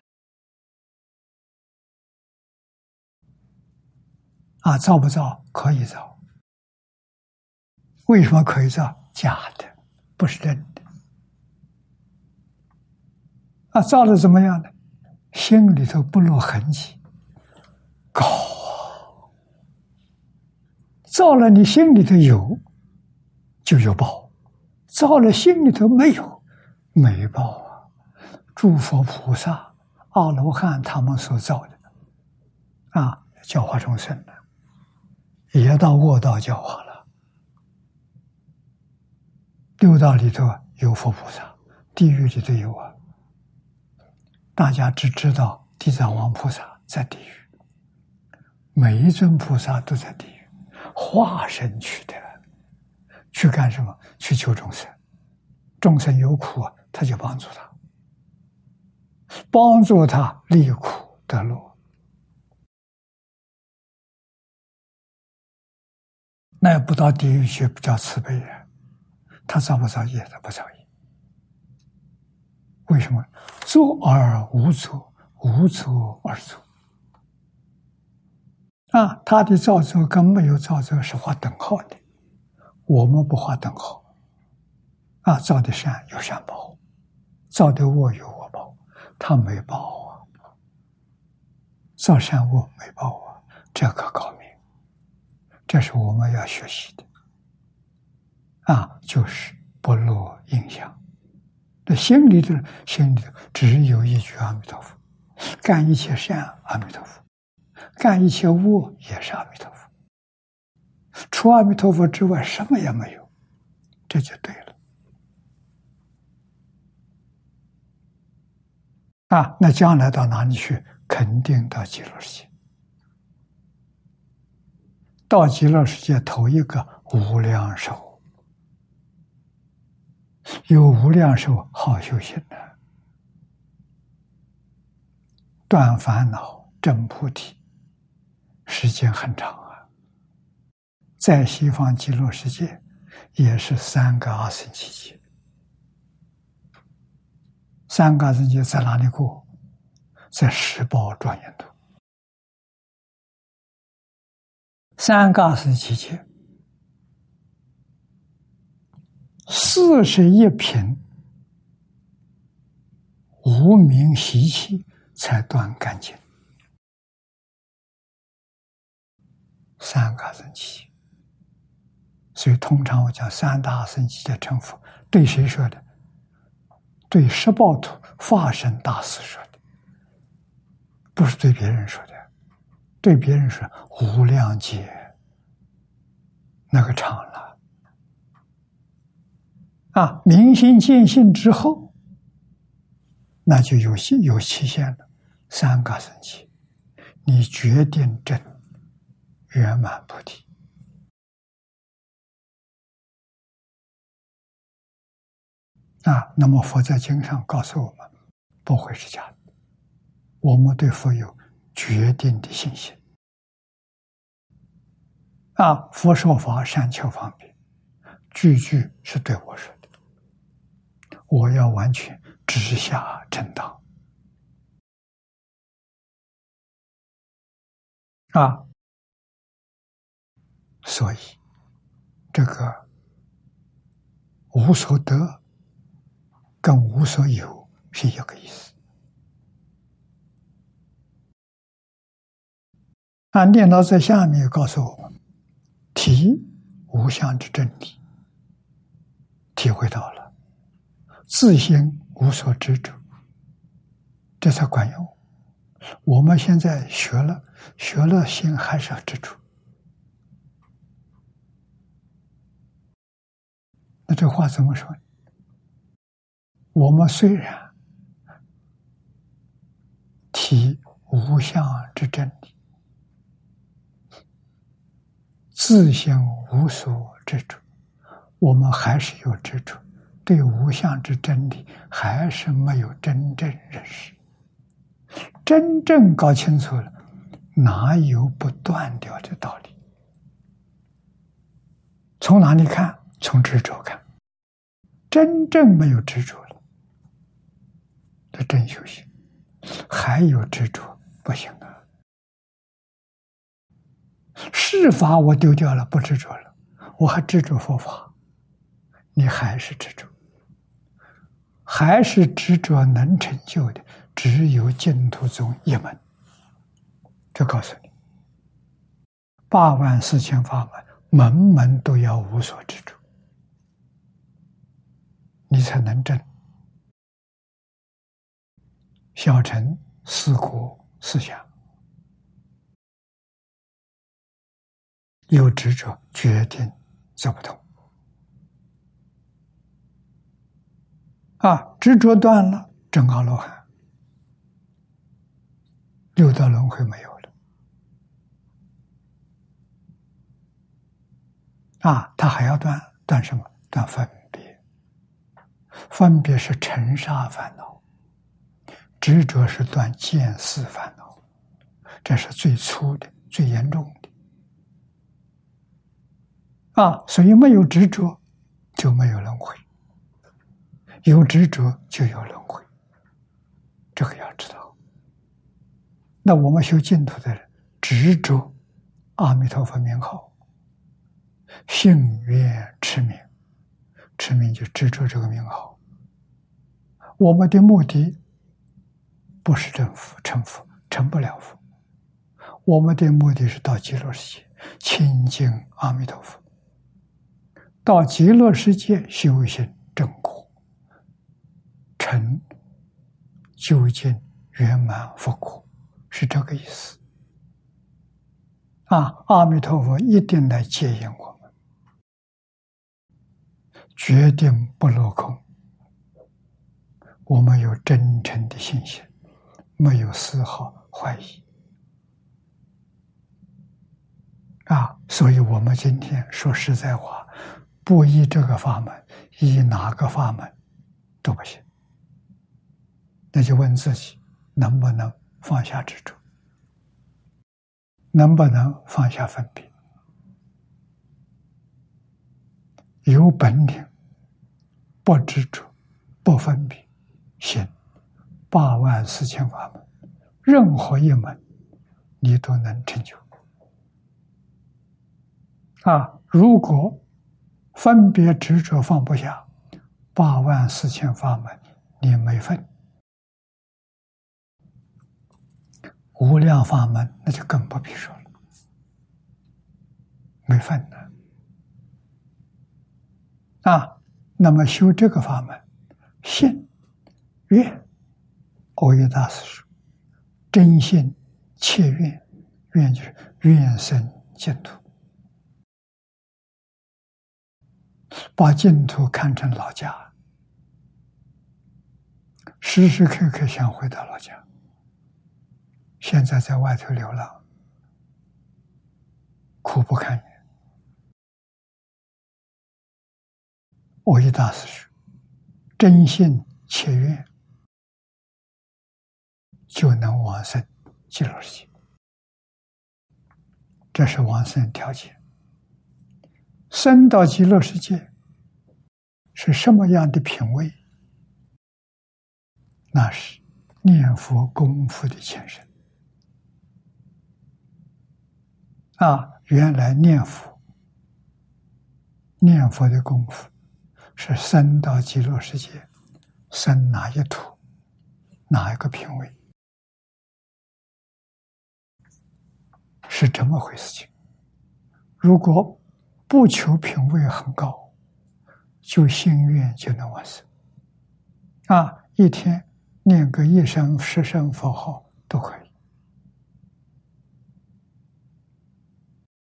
啊！造不造？可以造。为什么可以造？假的，不是真的。啊，造的怎么样呢？心里头不落痕迹，高啊！造了你心里头有，就有报；造了心里头没有，没报啊！诸佛菩萨、阿罗汉他们所造的，啊，教化众生的，也到恶道教化了。六道里头有佛菩萨，地狱里头有啊。大家只知道地藏王菩萨在地狱，每一尊菩萨都在地狱，化身去的，去干什么？去救众生，众生有苦，他就帮助他，帮助他离苦得乐。那不到地狱去，不叫慈悲人。他造不造业？他不造业。为什么？作而无作，无作而作。啊，他的造作跟没有造作是画等号的。我们不画等号。啊，造的善有善报，造的恶有恶报。他没报啊，造善恶没报啊，这可高明。这是我们要学习的。啊，就是不落印象。那心里头，心里头只有一句阿弥陀佛，干一切善，阿弥陀佛；干一切恶，也是阿弥陀佛。除阿弥陀佛之外，什么也没有，这就对了。啊，那将来到哪里去？肯定到极乐世界。到极乐世界，头一个无量寿。有无量寿好修行的，断烦恼证菩提，时间很长啊。在西方极乐世界，也是三个阿僧祇劫。三个阿僧祇在哪里过？在十宝庄严土。三个阿僧祇劫。四十一品无名习气才断干净，三个生气。所以通常我讲三大生气的称呼，对谁说的？对十报图化身大师说的，不是对别人说的。对别人说无量劫那个长了。啊，明心见性之后，那就有有期限了。三个生气，你决定真圆满菩提啊。那么佛在经上告诉我们，不会是假的。我们对佛有决定的信心啊。佛说法善巧方便，句句是对我说。我要完全直下正道啊！所以这个无所得跟无所有是一个意思。啊，念老在下面告诉我们：体无相之真理，体会到了自心无所执着，这才管用。我们现在学了，学了心还是要执着。那这话怎么说？我们虽然体无相之真理，自性无所执着，我们还是有执着，对无相之真理还是没有真正认识。真正搞清楚了，哪有不断掉的道理？从哪里看？从执着看，真正没有执着了，这真修行；还有执着，不行啊！事法我丢掉了，不执着了，我还执着佛法，你还是执着，还是执着能成就的，只有净土宗一门。就告诉你，八万四千法门，门门都要无所执着。你才能证小乘四果思想，有执着，决定走不通。啊，执着断了，正阿罗汉，六道轮回没有了。啊，他还要断断什么？断分别。分别是尘沙烦恼，执着是断见思烦恼，这是最粗的、最严重的。啊，所以没有执着就没有轮回，有执着就有轮回，这个要知道。那我们修净土的人，执着阿弥陀佛名号，信愿持名。持名就执着这个名号，我们的目的不是成佛，成佛成不了佛。我们的目的是到极乐世界亲近阿弥陀佛，到极乐世界修行正果，成究竟圆满佛果，是这个意思。啊，阿弥陀佛一定来接引我们。决定不落空，我们有真诚的信心，没有丝毫怀疑啊！所以，我们今天说实在话，不依这个法门，依哪个法门都不行。那就问自己，能不能放下执着？能不能放下分别？有本领。不执着，不分别，行八万四千法门，任何一门你都能成就。啊，如果分别执着放不下，八万四千法门你没分，无量法门那就更不必说了，没分的啊。那么修这个法门，信愿，欧耶大师说：“真心切愿，愿就是愿生净土，把净土看成老家，时时刻刻想回到老家。现在在外头流浪，苦不堪言。”我一大师说：“真心切愿，就能往生极乐世界。这是往生条件。生到极乐世界是什么样的品位？那是念佛功夫的前身。啊，原来念佛，念佛的功夫。”是生到极乐世界，生哪一土，哪一个品位，是这么回事情。如果不求品位很高，就心愿就能完成。啊，一天念个一声十声佛号都可以。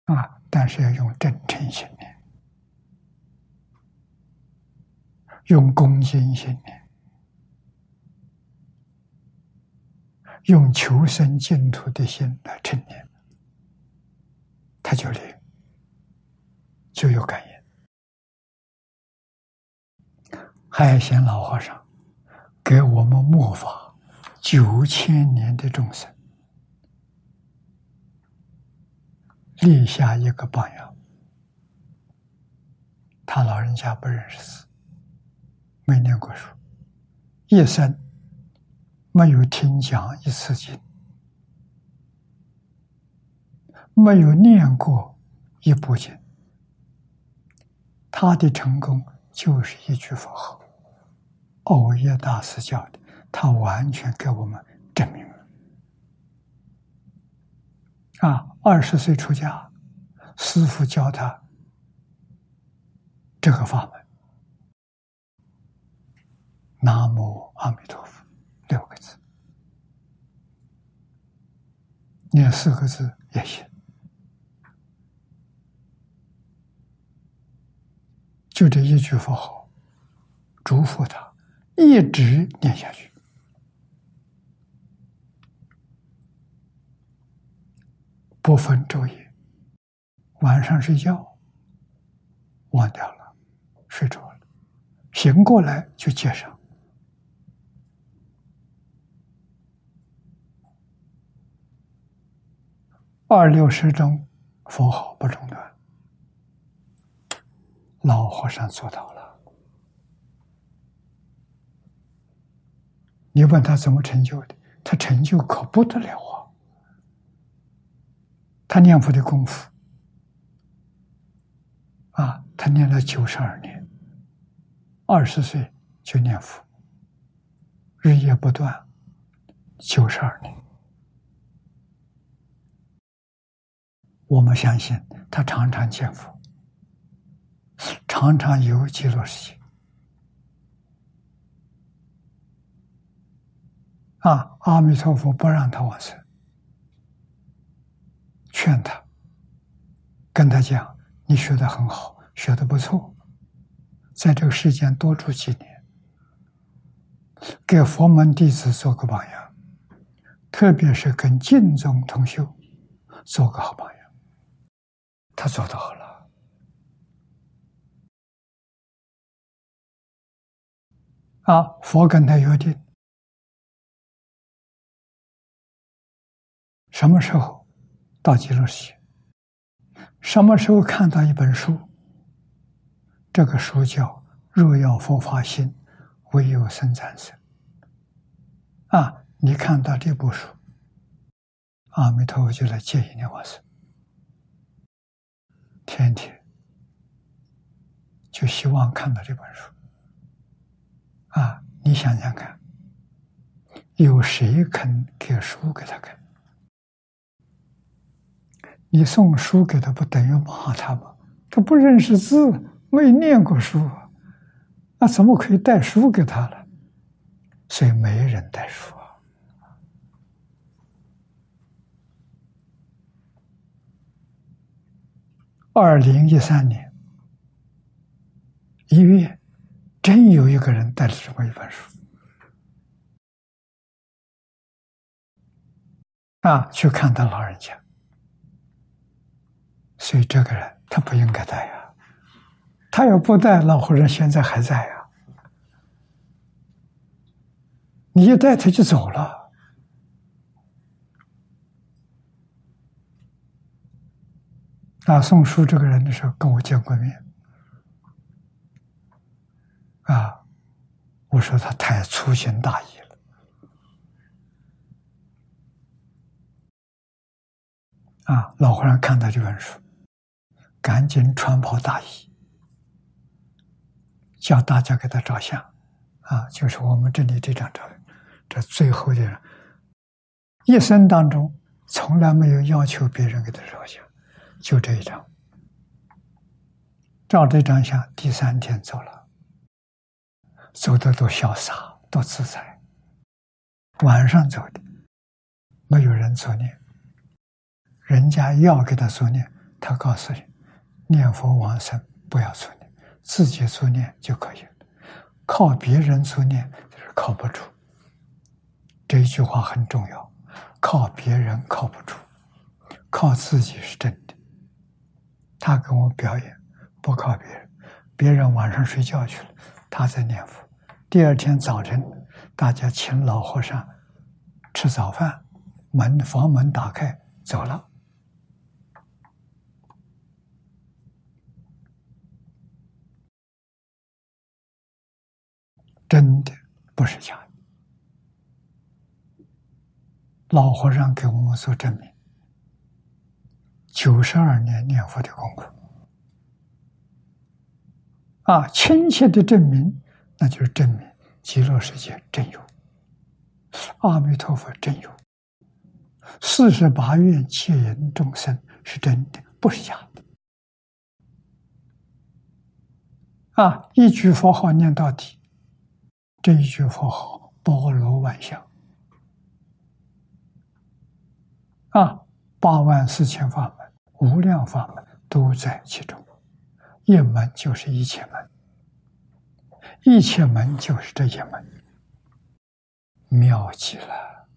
啊，但是要用真诚心念。用恭敬心念，用求生净土的心来成念，他就灵，就有感应。海贤老和尚给我们末法九千年的众生立下一个榜样，他老人家不认识字。没念过书，一生没有听讲一次经，没有念过一部经，他的成功就是一句佛号。欧耶大师教的，他完全给我们证明了。啊，二十岁出家，师傅教他这个法门。南无阿弥陀佛，六个字，念四个字也行，就这一句佛号，嘱咐他一直念下去，不分昼夜，晚上睡觉忘掉了，睡着了，醒过来就接上。二六十中，佛号不中断。老和尚做到了。你问他怎么成就的？他成就可不得了啊！他念佛的功夫。啊，他念了九十二年，二十岁就念佛，日夜不断，九十二年。我们相信他常常见佛，常常游极乐世界。啊，阿弥陀佛不让他往生，劝他，跟他讲：“你学的很好，学的不错，在这个世间多住几年，给佛门弟子做个榜样，特别是跟净宗同修做个好榜样。”他做到了啊！佛跟他约定，什么时候到极乐世界？什么时候看到一本书？这个书叫《若要佛法心，唯有生产生》啊！你看到这部书，阿弥陀佛就来接引你往生。天天就希望看到这本书啊！你想想看，有谁肯给书给他看？你送书给他，不等于骂他吗？他不认识字，没念过书，那怎么可以带书给他了？所以没人带书。二零一三年一月，真有一个人带了这么一本书啊，去看他老人家。所以这个人他不应该带呀，他要不带，老和尚现在还在呀。你一带他就走了。啊，送书这个人的时候跟我见过面，啊，我说他太粗心大意了，啊，老和尚看到这本书，赶紧穿袍大衣，叫大家给他照相，啊，就是我们这里这张照片，这最后的，一生当中从来没有要求别人给他照相，就这一张，照这张相，第三天走了，走的多潇洒，多自在。晚上走的，没有人作念，人家要给他作念，他告诉你，念佛往生不要作念，自己作念就可以了。靠别人作念就是靠不住。这一句话很重要，靠别人靠不住，靠自己是真的。他跟我表演，不靠别人，别人晚上睡觉去了，他在念佛。第二天早晨。大家请老和尚吃早饭，门房门打开，走了。真的不是假的，老和尚给我们做证明，九十二年念佛的功夫，啊，亲切的证明，那就是证明。极乐世界真有，阿弥陀佛真有，四十八愿戒人众生是真的，不是假的。啊，一句佛号念到底，这一句佛号包罗万象，啊，八万四千法门、无量法门都在其中，一门就是一切门。一切门就是这些门，妙极了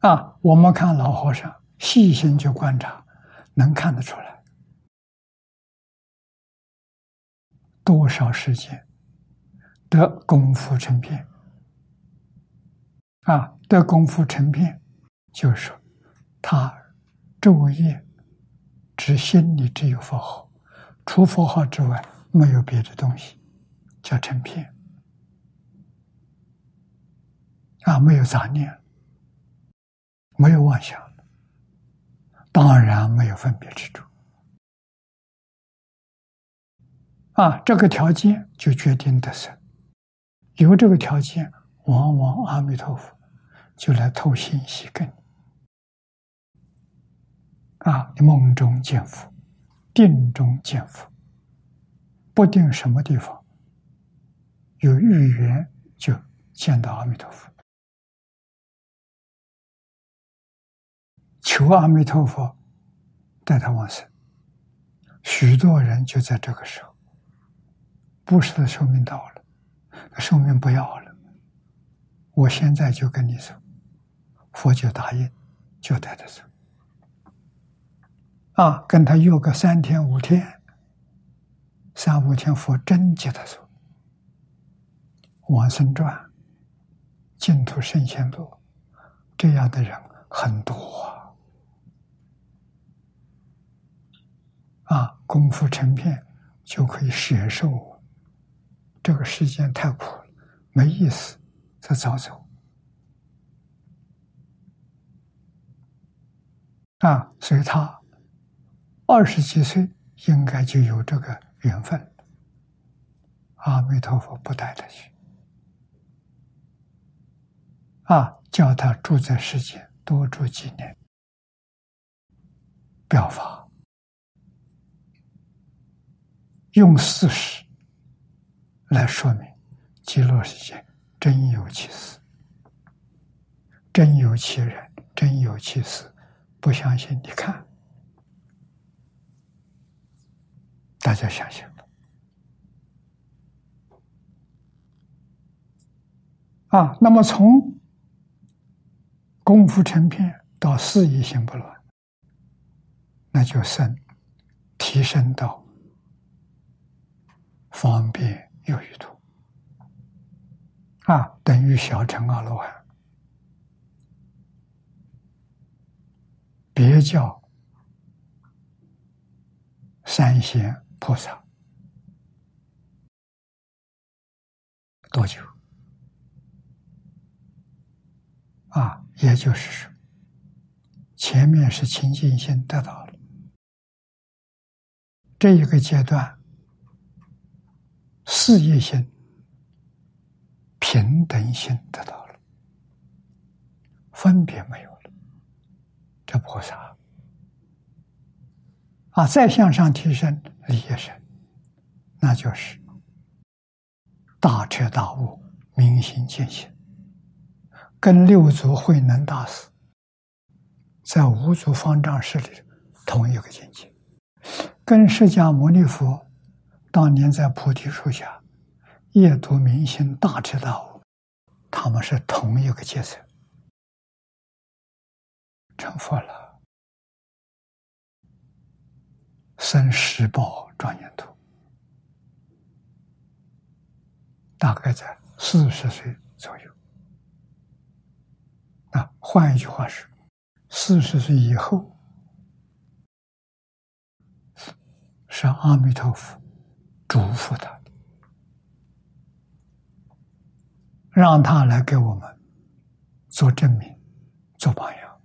啊！我们看老和尚细心去观察，能看得出来，多少时间得功夫成片啊！得功夫成片，就是说他昼夜。只心里只有佛号，除佛号之外没有别的东西，叫成片啊，没有杂念，没有妄想，当然没有分别之处啊。这个条件就决定得生，有这个条件，往往阿弥陀佛就来透信息给你。啊！梦中见佛，定中见佛，不定什么地方有预言，就见到阿弥陀佛。求阿弥陀佛带他往生。许多人就在这个时候，不是的寿命到了，寿命不要了，我现在就跟你走，佛就答应，就带他走。啊，跟他约个三天五天，三五天佛真接他走。往生传、净土圣贤录，这样的人很多啊！啊，功夫成片就可以舍受，这个世间太苦了，没意思，就早走。啊，所以他。二十几岁应该就有这个缘分，阿弥陀佛不带他去，啊，叫他住在世间多住几年，表法，用事实来说明极乐世界真有其事，真有其人，真有其事，不相信你看。大家想想啊，那么从功夫成片到四意心不乱，那就升提升到方便有余度啊，等于小乘阿罗汉，别叫三贤。菩萨多久？啊，也就是说，前面是清净心得到了，这一个阶段，事业心、平等心得到了，分别没有了，这菩萨啊，再向上提升理业身，那就是大彻大悟、明心见性，跟六祖慧能大师在五祖方丈室里同一个境界。跟释迦牟尼佛当年在菩提树下夜读明心大彻大悟，他们是同一个阶层，成佛了，生十宝庄严图，大概在四十岁左右。那换一句话是，四十岁以后。是阿弥陀佛嘱咐他，让他来给我们做证明、做榜样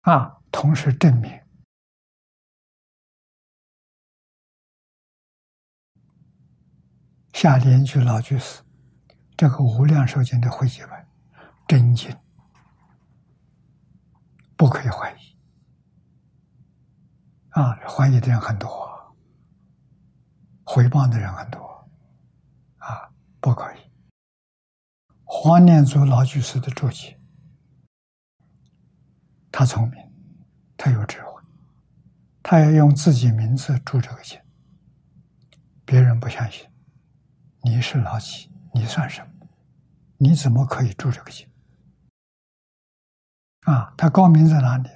啊！同时证明下联句老句是这个无量寿经的汇集本真经，不可以怀疑。啊，怀疑的人很多，回报的人很多，啊，不可以。黄念祖老居士的注解，他聪明，他有智慧，他要用自己名字注这个经，别人不相信，你是老几？你算什么？你怎么可以注这个经？啊，他高明在哪里？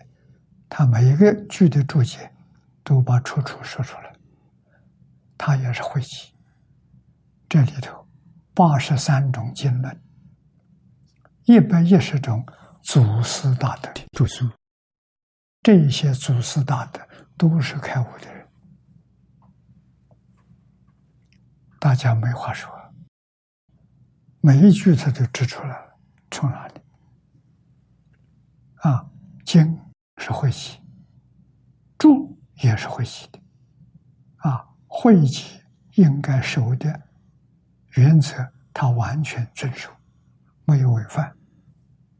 他每一个句的注解。都把出处说出来，他也是会集。这里头八十三种经论，一百一十种祖师大德的著书，这些祖师大德都是开悟的人，大家没话说，每一句他都指出来了，从哪里？啊，经是会集，注。也是会集的，啊，会集应该守的原则，他完全遵守，没有违反，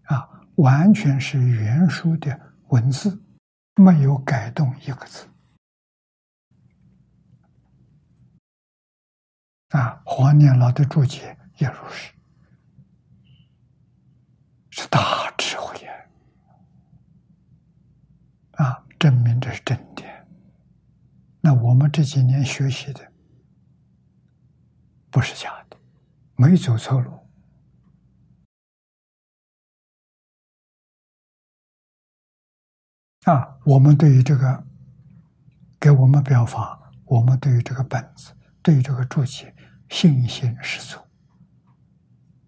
啊，完全是原书的文字，没有改动一个字，啊，黄念老的注解也如是，是大智慧啊，啊，证明这是真的。那我们这几年学习的不是假的，没走错路啊！我们对于这个给我们表法，我们对于这个本子，对于这个注解，信心十足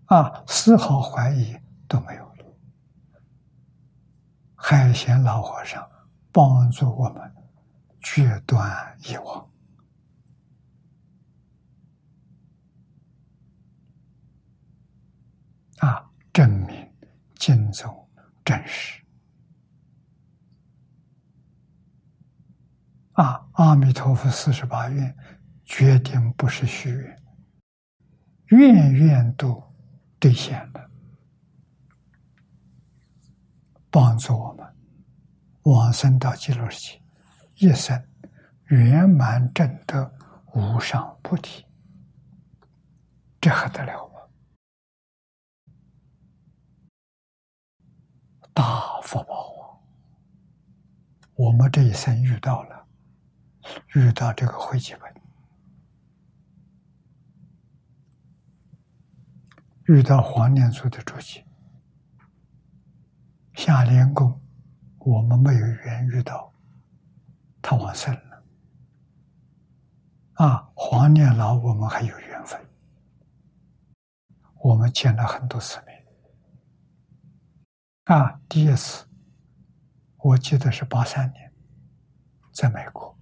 啊，丝毫怀疑都没有了。海贤老和尚帮助我们。决断以往啊，证明经宗真实啊！阿弥陀佛四十八愿决定不是虚愿，愿愿都兑现了，帮助我们往生到极乐世界。一生圆满证得无上菩提，这还得了吗？大福报啊！我们这一生遇到了，遇到这个会集本，遇到黄念祖的主席下莲公，我们没有缘遇到。他往生了，啊，黄念老，我们还有缘分，我们见了很多次面，啊，第一次，我记得是八三年，在美国，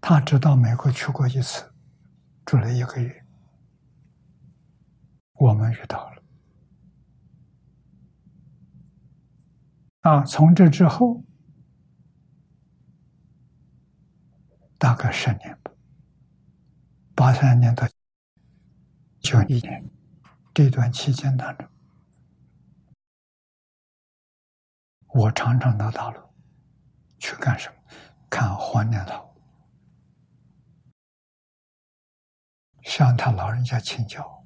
他只到美国去过一次，住了一个月，我们遇到了，啊，从这之后。大概十年吧，八三年到九一年这段期间当中，我常常到大陆去干什么？看黄念老，向他老人家请教。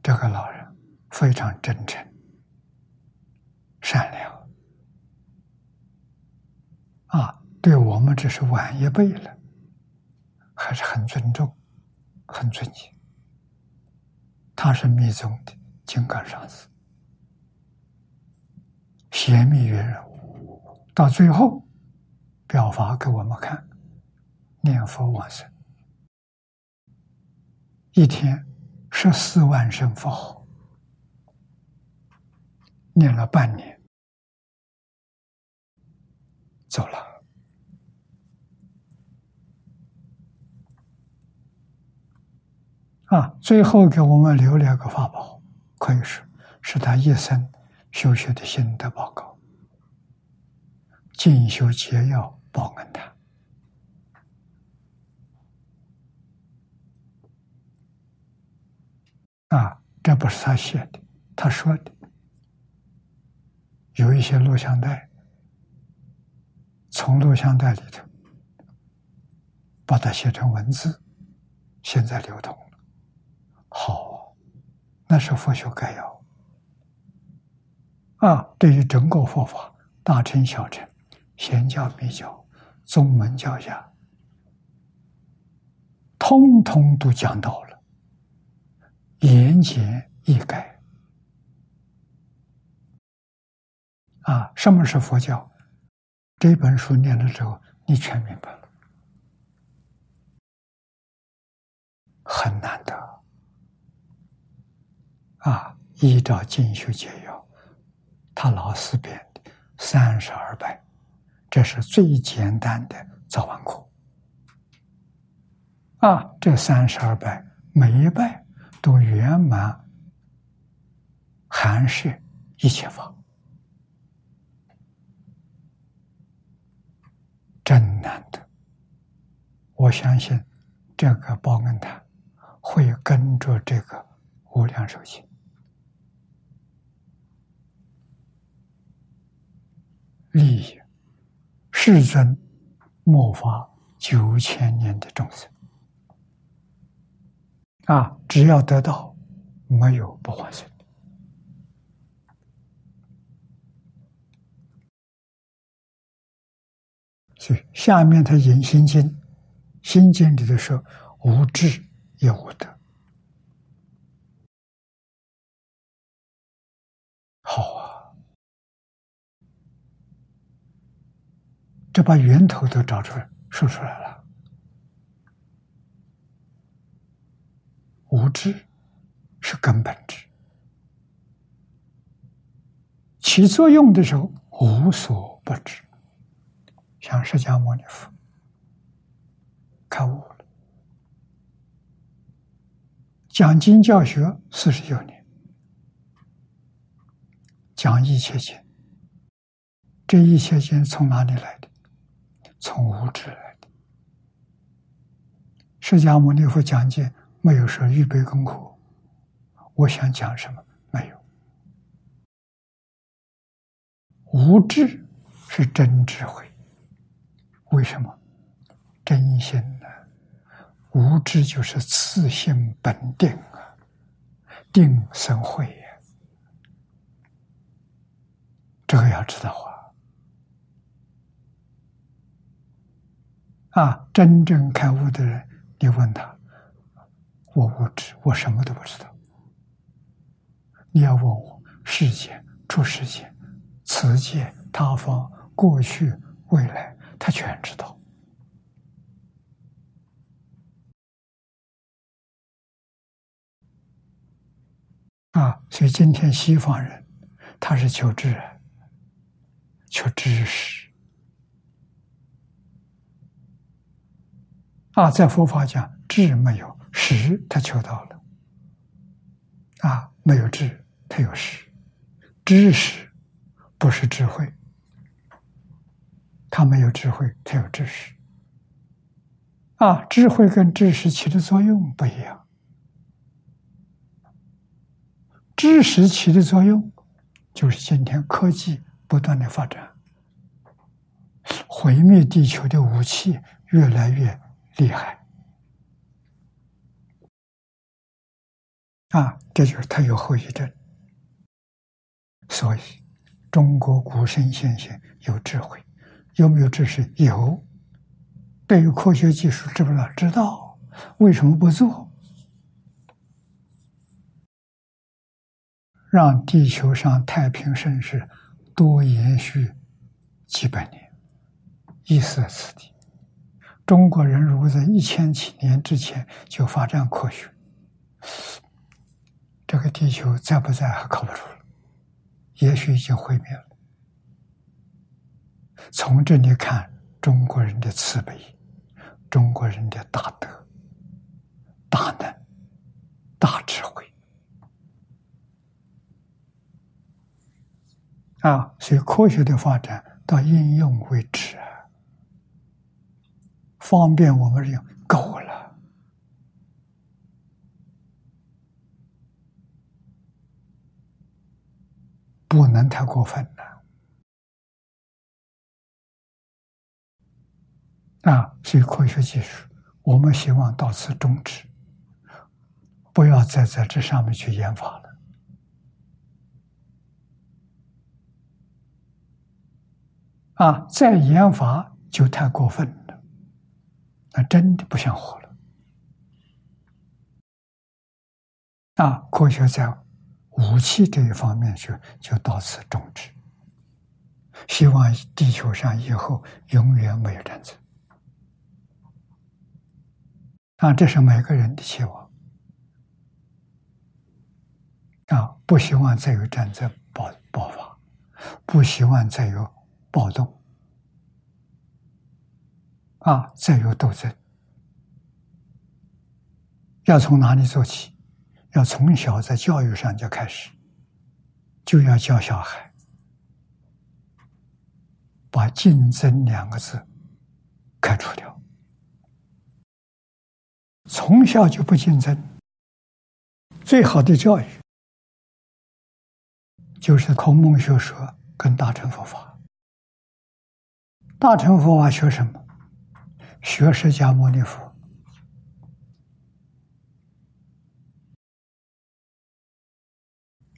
这个老人非常真诚、善良，啊，对我们只是晚一辈了，还是很尊重、很尊敬。他是密宗的金刚上师，显密月人，到最后表法给我们看，念佛往生，一天。十四万声佛号，念了半年，走了。啊，最后给我们留了个法宝，可以说是他一生修学的心得报告，《进修节要报恩谈》。啊，这不是他写的，他说的。有一些录像带，从录像带里头把它写成文字，现在流通了。好，那是佛学概要。啊，对于整个佛法，大乘小乘、显教密教、宗门教下，通通都讲到了。言简意赅啊！什么是佛教？这本书念了之后，你全明白了，很难得啊！依照进修解要，他老师编的三十二拜，这是最简单的早晚课啊！这三十二拜，每一拜。都圆满含摄一切法，真难得。我相信这个报恩坛会跟着这个无量寿经利益世尊末法九千年的众生。啊，只要得到，没有不还生所以下面他引《心经》，《心经》里头说：“无智也无德。”好啊，这把源头都找出来，说出来了。无知是根本智，起作用的时候无所不知。讲释迦牟尼佛开悟了，讲经教学四十九年，讲一切经，这一切经从哪里来的？从无知来的。释迦牟尼佛讲经。没有说预备功课，我想讲什么没有？无知是真智慧，为什么？真心呢？无知就是自性本定啊，定生慧呀，这个要知道啊！啊，真正开悟的人，你问他。我无知，我什么都不知道。你要问我世界、出世界、此界、他方、过去、未来，他全知道。啊，所以今天西方人他是求知，求知识。啊，在佛法讲智没有。识他求到了，啊，没有智，他有识，知识不是智慧。他没有智慧，他有知识。啊，智慧跟知识起的作用不一样。知识起的作用，就是今天科技不断的发展，毁灭地球的武器越来越厉害。啊，这就是他有后遗症。所以，中国古圣先贤有智慧，有没有知识？有。对于科学技术知不知道？知道，为什么不做？让地球上太平盛世多延续几百年，意思在此地。中国人如果在一千几年之前就发展科学，这个地球在不在还靠不住了，也许已经毁灭了。从这里看，中国人的慈悲。中国人的大德、大能、大智慧啊，所以科学的发展到应用为止，方便我们用够了，不能太过分啊，所以科学技术，我们希望到此终止，不要再在这上面去研发了。啊，再研发就太过分了，那真的不想活了。啊，科学在武器这一方面就就到此终止，希望地球上以后永远没有战争。啊，这是每个人的期望。啊，不希望再有战争爆爆发，不希望再有暴动，啊，再有斗争。要从哪里做起？要从小在教育上就开始，就要教小孩把“竞争”两个字开除掉。从小就不竞争，最好的教育就是孔孟学说跟大乘佛法。大乘佛法学什么？学释迦牟尼佛，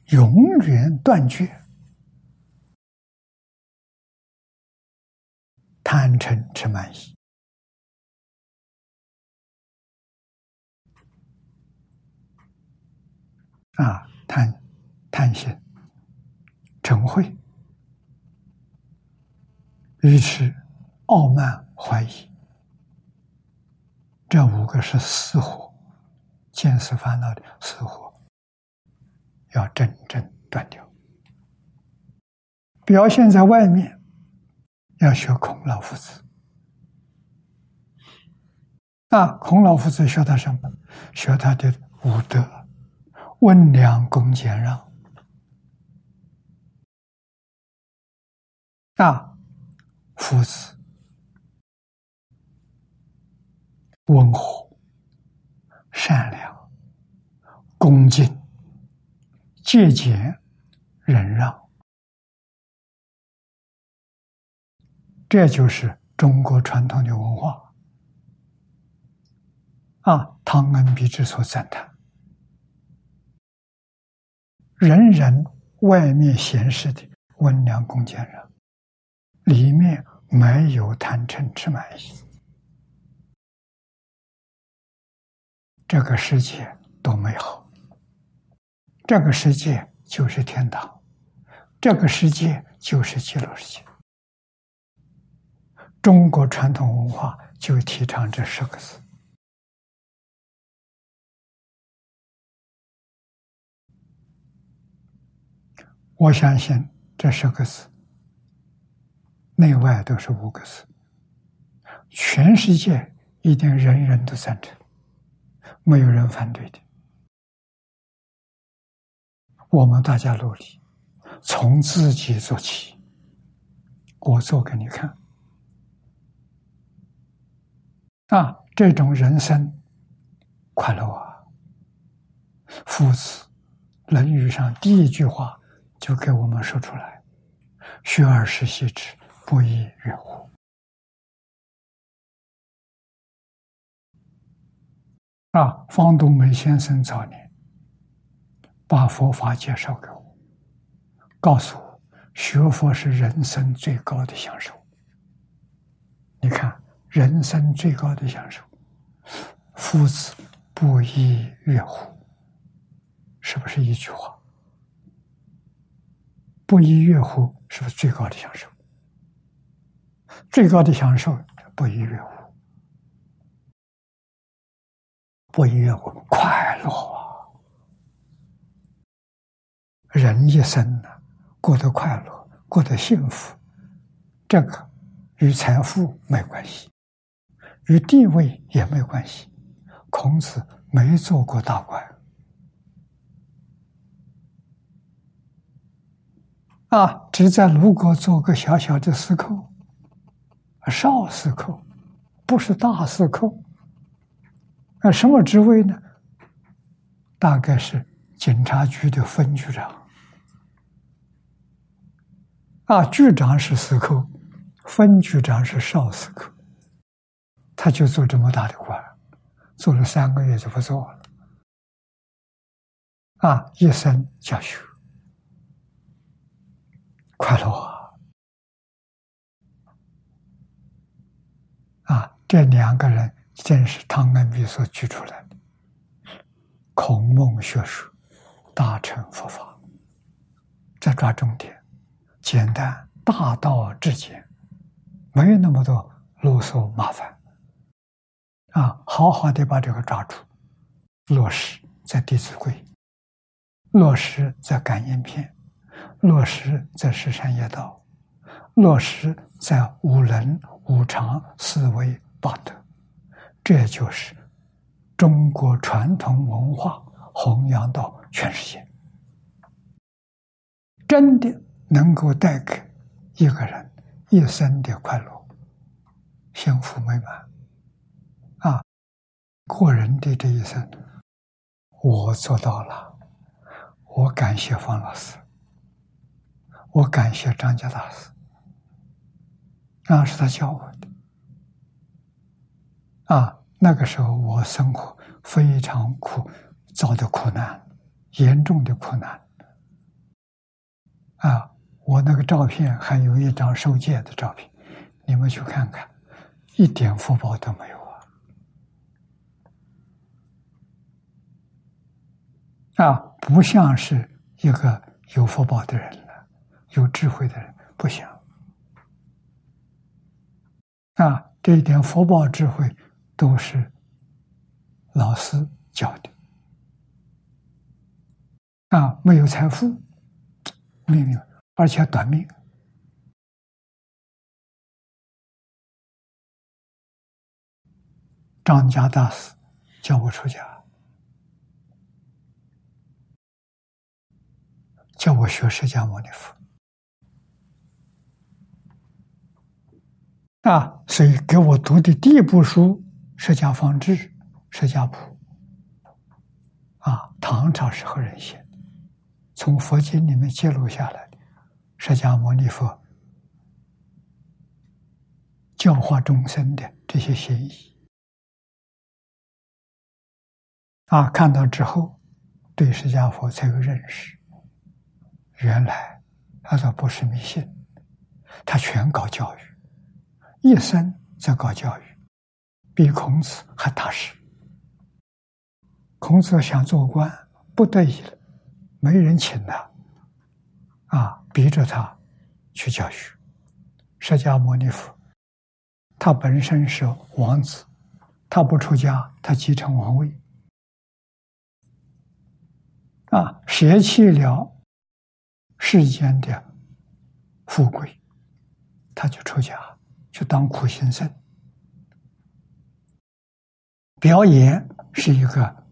永远断绝贪嗔痴慢疑。啊，贪、贪心、嗔恚、愚痴、傲慢、怀疑，这五个是死火，见思烦恼的死火，要真正断掉。表现在外面，要学孔老夫子。那，孔老夫子学他什么？学他的五德。温良恭俭让。啊，夫子。温和、善良、恭敬、节俭、忍让，这就是中国传统的文化。啊。唐恩比之所赞叹。人人外面显示的温良恭俭让，里面没有贪嗔痴慢疑，这个世界多美好！这个世界就是天堂，这个世界就是极乐世界。中国传统文化就提倡这十个字。我相信这十个字，内外都是五个字，全世界一定人人都赞成，没有人反对的。我们大家努力，从自己做起，我做给你看。啊，这种人生快乐啊！夫子，《论语》上第一句话就给我们说出来：“学而时习之，不亦说乎？”啊，方东梅先生早年把佛法介绍给我，告诉我学佛是人生最高的享受。你看，人生最高的享受，夫子不亦乐乎？是不是一句话？不亦乐乎？是不是最高的享受？最高的享受，不亦乐乎？不亦乐乎？快乐啊！人一生呢，过得快乐，过得幸福，这个与财富没关系，与地位也没关系。孔子没做过大官。啊，只在鲁国做个小小的司寇，少司寇，不是大司寇。那什么职位呢？大概是警察局的分局长。啊，局长是司寇，分局长是少司寇，他就做这么大的官，做了三个月就不做了。啊，一生教学。快乐啊！啊，这两个人正是汤恩比所举出来的孔孟学术大乘佛法，再抓重点，简单大道至简，没有那么多啰嗦麻烦。啊，好好的把这个抓住，落实在《弟子规》，落实在《感应篇》。落实在十善业道，落实在五伦、五常、四维、八德，这就是中国传统文化弘扬到全世界，真的能够带给一个人一生的快乐、幸福美满。啊，个人的这一生，我做到了，我感谢方老师。我感谢张家大师，那是他教我的。啊，那个时候我生活非常苦，遭的苦难，严重的苦难。啊，我那个照片还有一张受戒的照片，你们去看看，一点福报都没有啊！啊，不像是一个有福报的人。有智慧的人不想啊，这一点福报智慧都是老师教的啊，没有财富，命运而且短命。张家大师叫我出家，叫我学释迦牟尼佛。啊，所以给我读的第一部书《释迦方志》《释迦谱》，啊，唐朝时候人写，从佛经里面记录下来的释迦牟尼佛教化众生的这些心意，啊，看到之后，对释迦佛才有认识。原来他说不是迷信，他全搞教育。一生在搞教育，比孔子还踏实。孔子想做官，不得已了，没人请他，啊，逼着他去教学。释迦牟尼佛，他本身是王子，他不出家，他继承王位，啊，舍弃了世间的富贵，他就出家。就当苦行僧，表演是一个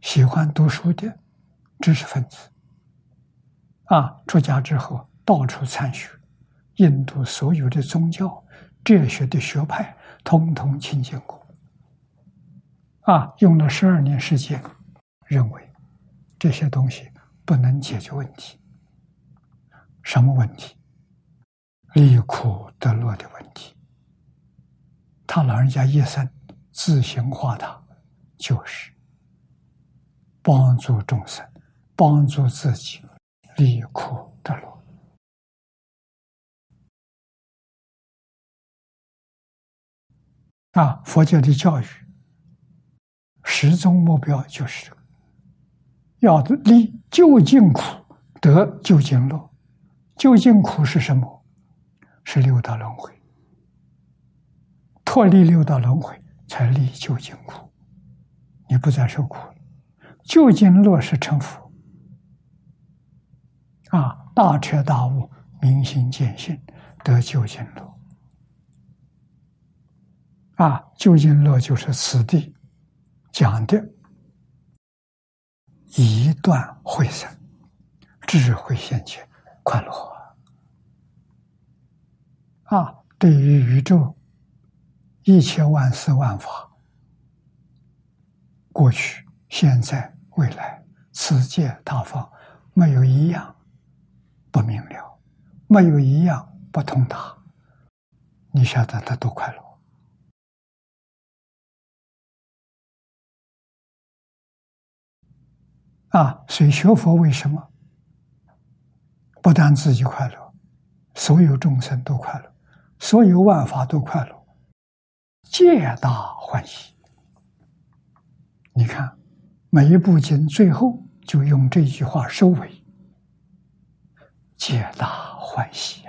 喜欢读书的知识分子，啊，出家之后到处参学，印度所有的宗教、哲学的学派，通通亲近过。啊，用了十二年时间，认为这些东西不能解决问题。什么问题？离苦得乐的问题。他老人家一生自行化他，就是帮助众生，帮助自己。离苦得乐啊！佛教的教育始终目标就是这个要离究竟苦得究竟乐。究竟苦是什么？是六道轮回。脱离六道轮回，才离究竟苦。你不再受苦了。究竟乐是成佛。啊，大彻大悟，明心见性，得究竟乐。啊，究竟乐就是此地讲的一段慧生，智慧现前，快乐。啊，对于宇宙一切万事万法，过去、现在、未来，此界他方，没有一样。不明了，没有一样不通达。你晓得他多快乐啊！所以学佛为什么不但自己快乐，所有众生都快乐，所有万法都快乐，皆大欢喜。你看，每一部经最后就用这句话收尾。皆大欢喜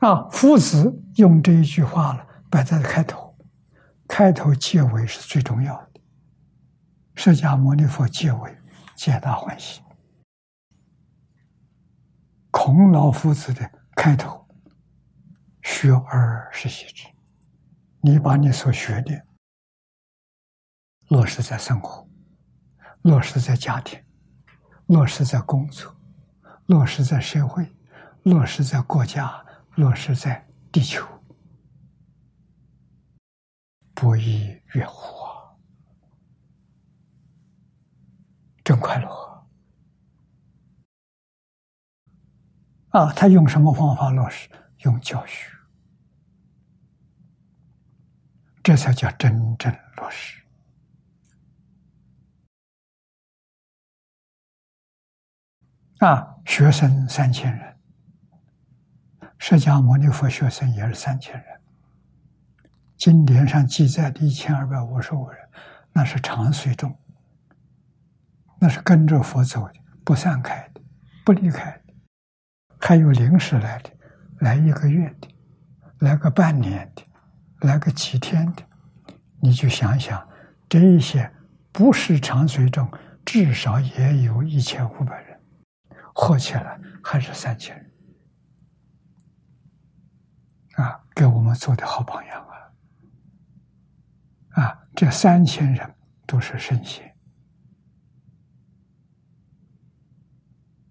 啊！夫子用这一句话了，摆在开头，开头结尾是最重要的。释迦牟尼佛结尾，皆大欢喜。孔老夫子的开头，学而时习之。你把你所学的落实在生活，落实在家庭。落实在工作，落实在社会，落实在国家，落实在地球，不亦乐乎啊！真快乐啊！他用什么方法落实？用教学，这才叫真正落实。啊，学生三千人，释迦牟尼佛学生也是三千人。经典上记载的一千二百五十五人，那是常随众，那是跟着佛走的，不散开的，不离开的。还有临时来的，来一个月的，来个半年的，来个几天的，你就想想，这一些不是长随众，至少也有一千五百人。合起来还是三千人啊，给我们做的好榜样啊！啊，这三千人都是圣贤，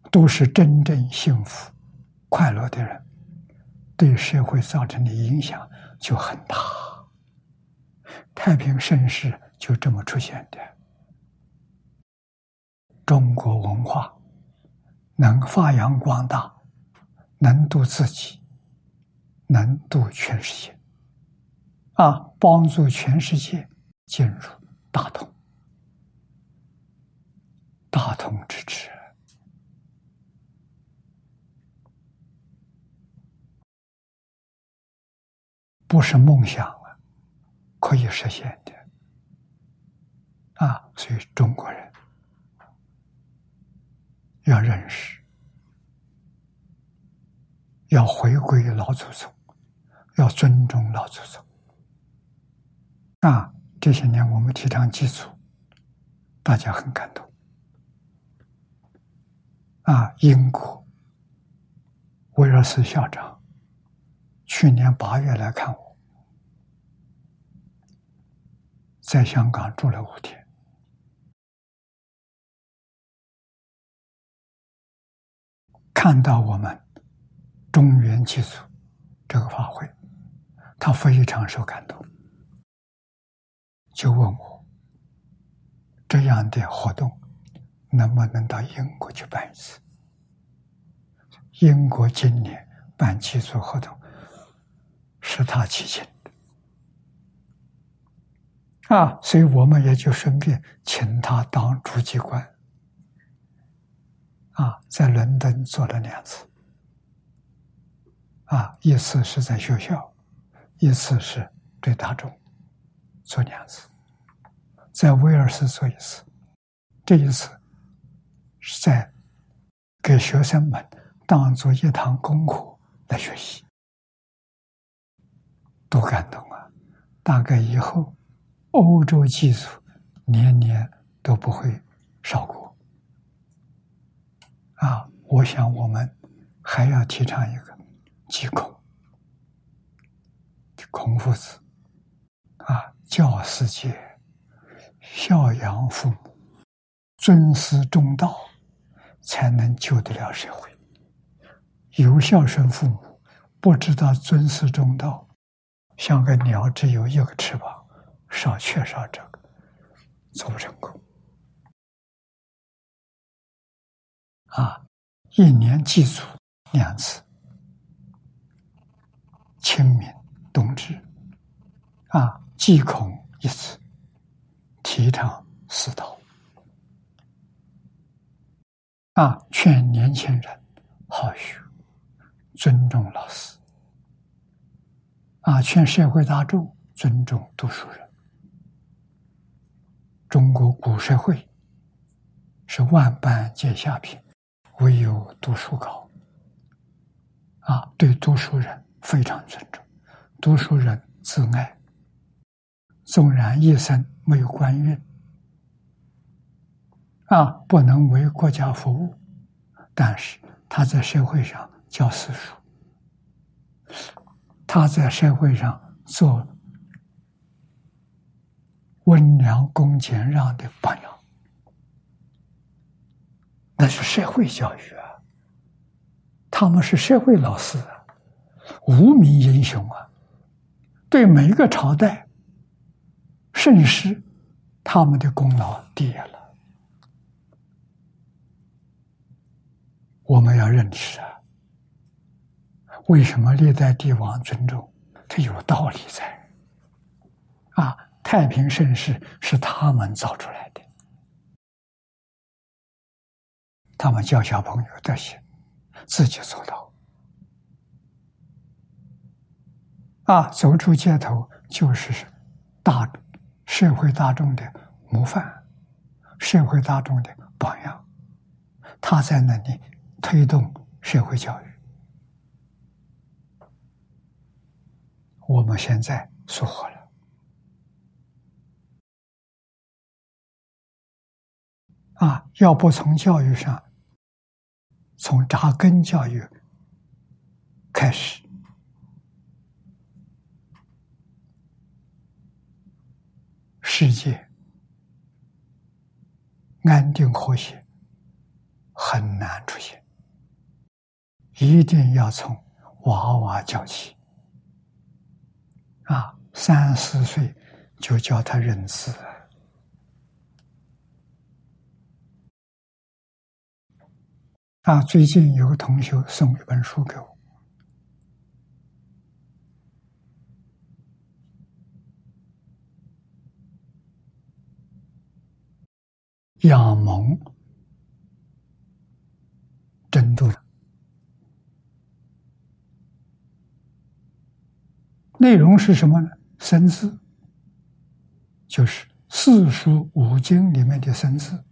都是真正幸福、快乐的人，对社会造成的影响就很大。太平盛世就这么出现的，中国文化。能发扬光大，能度自己，能度全世界，啊，帮助全世界进入大同，大同之治，不是梦想了，可以实现的，啊，所以中国人。要认识，要回归老祖宗，要尊重老祖宗。啊，这些年我们提倡基础，大家很感动。啊，英国威尔斯校长去年八月来看我，在香港住了五天。看到我们中原祭祖这个法会，他非常受感动，就问我这样的活动能不能到英国去办一次？英国今年办祭祖活动是他提请的啊，所以我们也就顺便请他当主机官。啊，在伦敦做了两次，啊，一次是在学校，一次是对大众做两次，在威尔斯做一次，这一次是在给学生们当做一堂功课来学习，多感动啊！大概以后欧洲技术年年都不会少过。啊，我想我们还要提倡一个祭孔，孔夫子啊，教世界孝养父母，尊师重道，才能救得了社会。有孝顺父母，不知道尊师重道，像个鸟只有一个翅膀，少缺少这个，做不成功。啊，一年祭祖两次，清明、冬至，啊，祭孔一次，提倡四道，啊，劝年轻人好学，尊重老师，啊，劝社会大众尊重读书人。中国古社会是万般皆下品。唯有读书高，啊，对读书人非常尊重，读书人自爱，纵然一生没有官运，啊，不能为国家服务，但是他在社会上教私塾，他在社会上做温良恭俭让的榜样。那是社会教育啊，他们是社会老师啊，无名英雄啊，对每一个朝代盛世，他们的功劳第一了。我们要认识啊，为什么历代帝王尊重？他有道理在啊，太平盛世是他们造出来的。他们教小朋友这些，自己做到啊，走出街头就是大社会大众的模范，社会大众的榜样。他在那里推动社会教育。我们现在疏忽了啊！要不从教育上。从扎根教育开始，世界安定和谐很难出现，一定要从娃娃教起。啊，三四岁就教他认字。啊，最近有个同学送一本书给我，《养蒙真度》内容是什么呢？生字，就是四书五经里面的生字，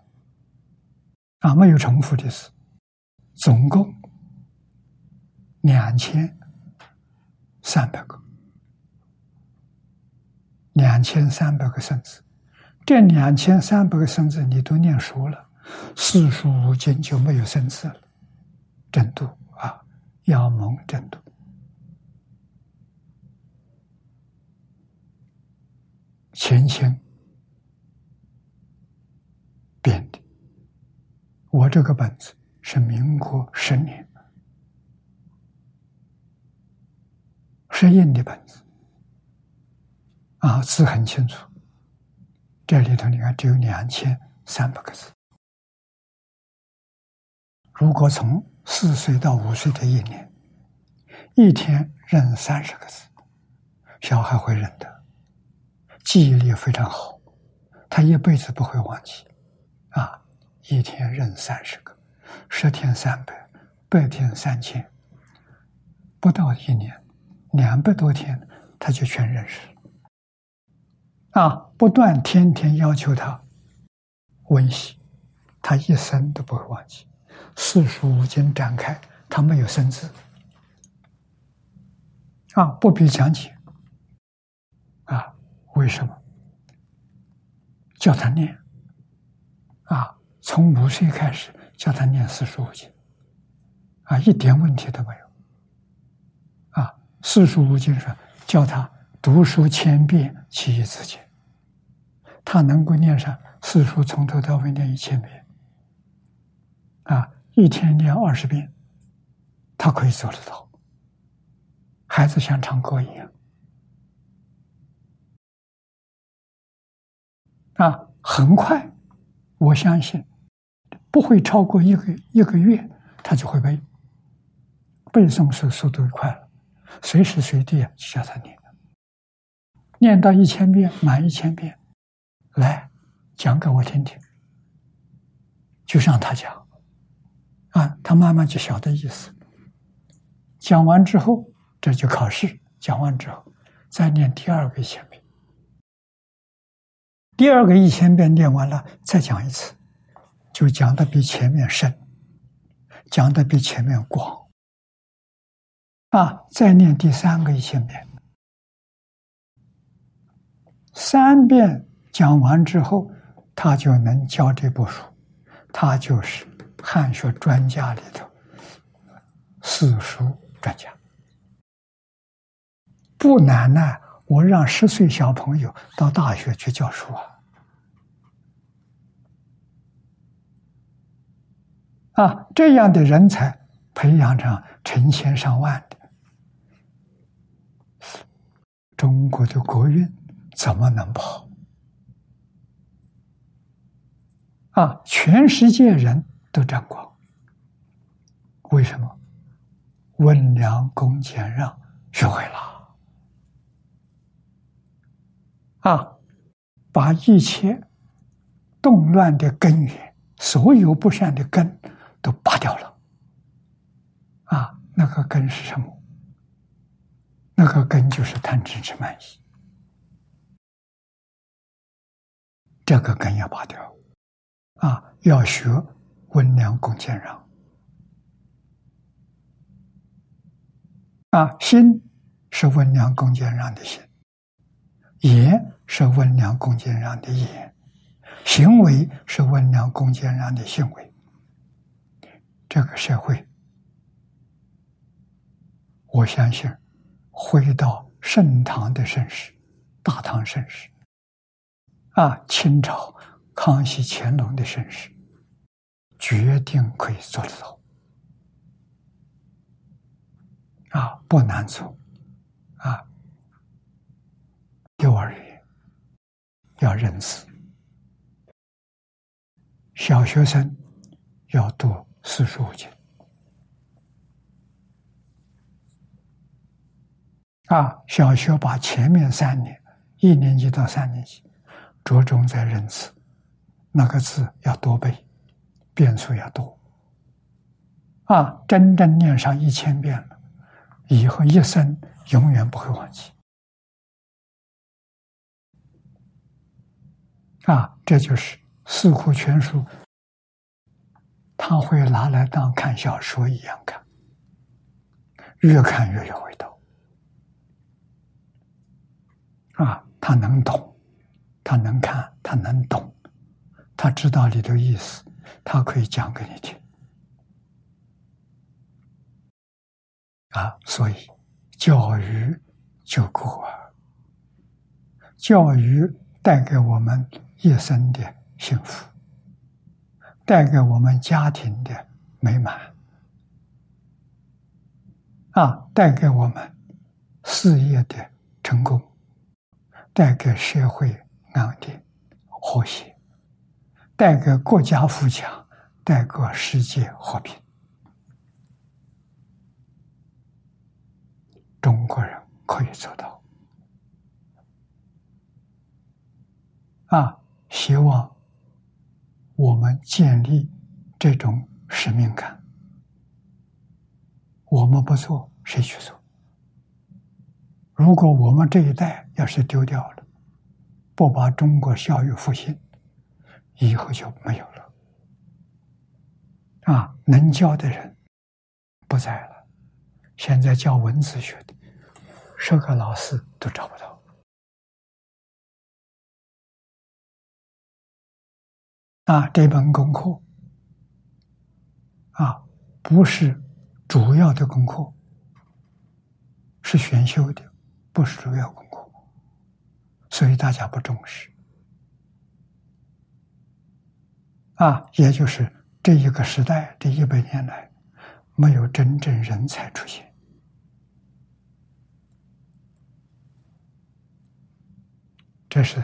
啊，没有重复的字。总共两千三百个，两千三百个生字，这两千三百个生字你都念熟了，四书五经就没有生字了。真度啊，要蒙真度，前心编的。我这个本子是民国十年石印的本子，啊，字很清楚。这里头你看，只有两千三百个字。如果从四岁到五岁这一年，一天认三十个字，小孩会认得。记忆力非常好，他一辈子不会忘记。啊，一天认三十个，十天三百，百天三千，不到一年，两百多天他就全认识了。啊，不断天天要求他温习，他一生都不会忘记。四书五经展开，他没有生字，啊，不必讲解，为什么？叫他念，啊，从五岁开始叫他念四书五经，啊，一点问题都没有，啊，四书五经说叫他读书千遍，其义自见。他能够念上四书，从头到尾念一千遍，啊，一天念二十遍，他可以做得到。孩子像唱歌一样，啊，很快，我相信不会超过一个一个月，他就会背。背诵是速度快了，随时随地啊，叫他念，念到一千遍，满一千遍。来讲给我听听，就让他讲，啊，他慢慢就晓得意思。讲完之后，这就考试。讲完之后，再念第二个一千遍。第二个一千遍念完了，再讲一次，就讲的比前面深，讲的比前面广。啊，再念第三个一千遍，三遍。讲完之后，他就能教这部书，他就是汉学专家里头四书专家。不难呢，我让十岁小朋友到大学去教书啊！啊，这样的人才培养成成千上万的，中国的国运怎么能不好？啊！全世界人都沾光，为什么？温良恭俭让学会了啊！把一切动乱的根源，所有不善的根都拔掉了。啊，那个根是什么？那个根就是贪嗔痴慢疑，这个根要拔掉。啊，要学温良恭俭让。啊，心是温良恭俭让的心，言是温良恭俭让的言，行为是温良恭俭让的行为。这个社会，我相信，回到盛唐的盛世，大唐盛世，啊，清朝。康熙、乾隆的盛世，决定可以做得到啊，不难做啊。幼儿园要认字，小学生要读四书五经啊。小学把前面三年，一年级到三年级，着重在认字。那个字要多背，遍数要多，啊，真正念上一千遍了，以后一生永远不会忘记。啊，这就是《四库全书》，他会拿来当看小说一样看，越看越有味道。啊，他能懂，他能看，他能懂。他知道你的意思，他可以讲给你听啊。所以教育就够啊，教育带给我们一生的幸福，带给我们家庭的美满啊，带给我们事业的成功，带给社会安定和谐，带给国家富强，带给世界和平。中国人可以做到啊！希望我们建立这种使命感。我们不做，谁去做？如果我们这一代要是丢掉了，不把中国教育复兴，以后就没有了。啊，能教的人不在了。现在教文字学的，授课老师都找不到。啊，这门功课啊，不是。主要的功课是选修的，不是主要功课，所以大家不重视。啊，也就是这一个时代，这一百年来，没有真正人才出现，这是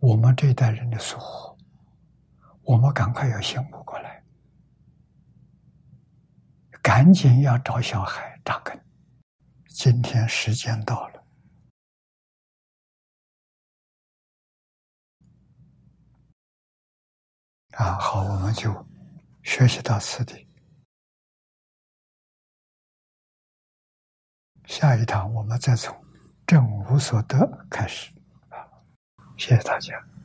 我们这一代人的疏忽，我们赶快要醒悟过来。赶紧要找小孩扎根。今天时间到了，啊，好，我们就学习到此地。下一堂我们再从正无所得开始。谢谢大家。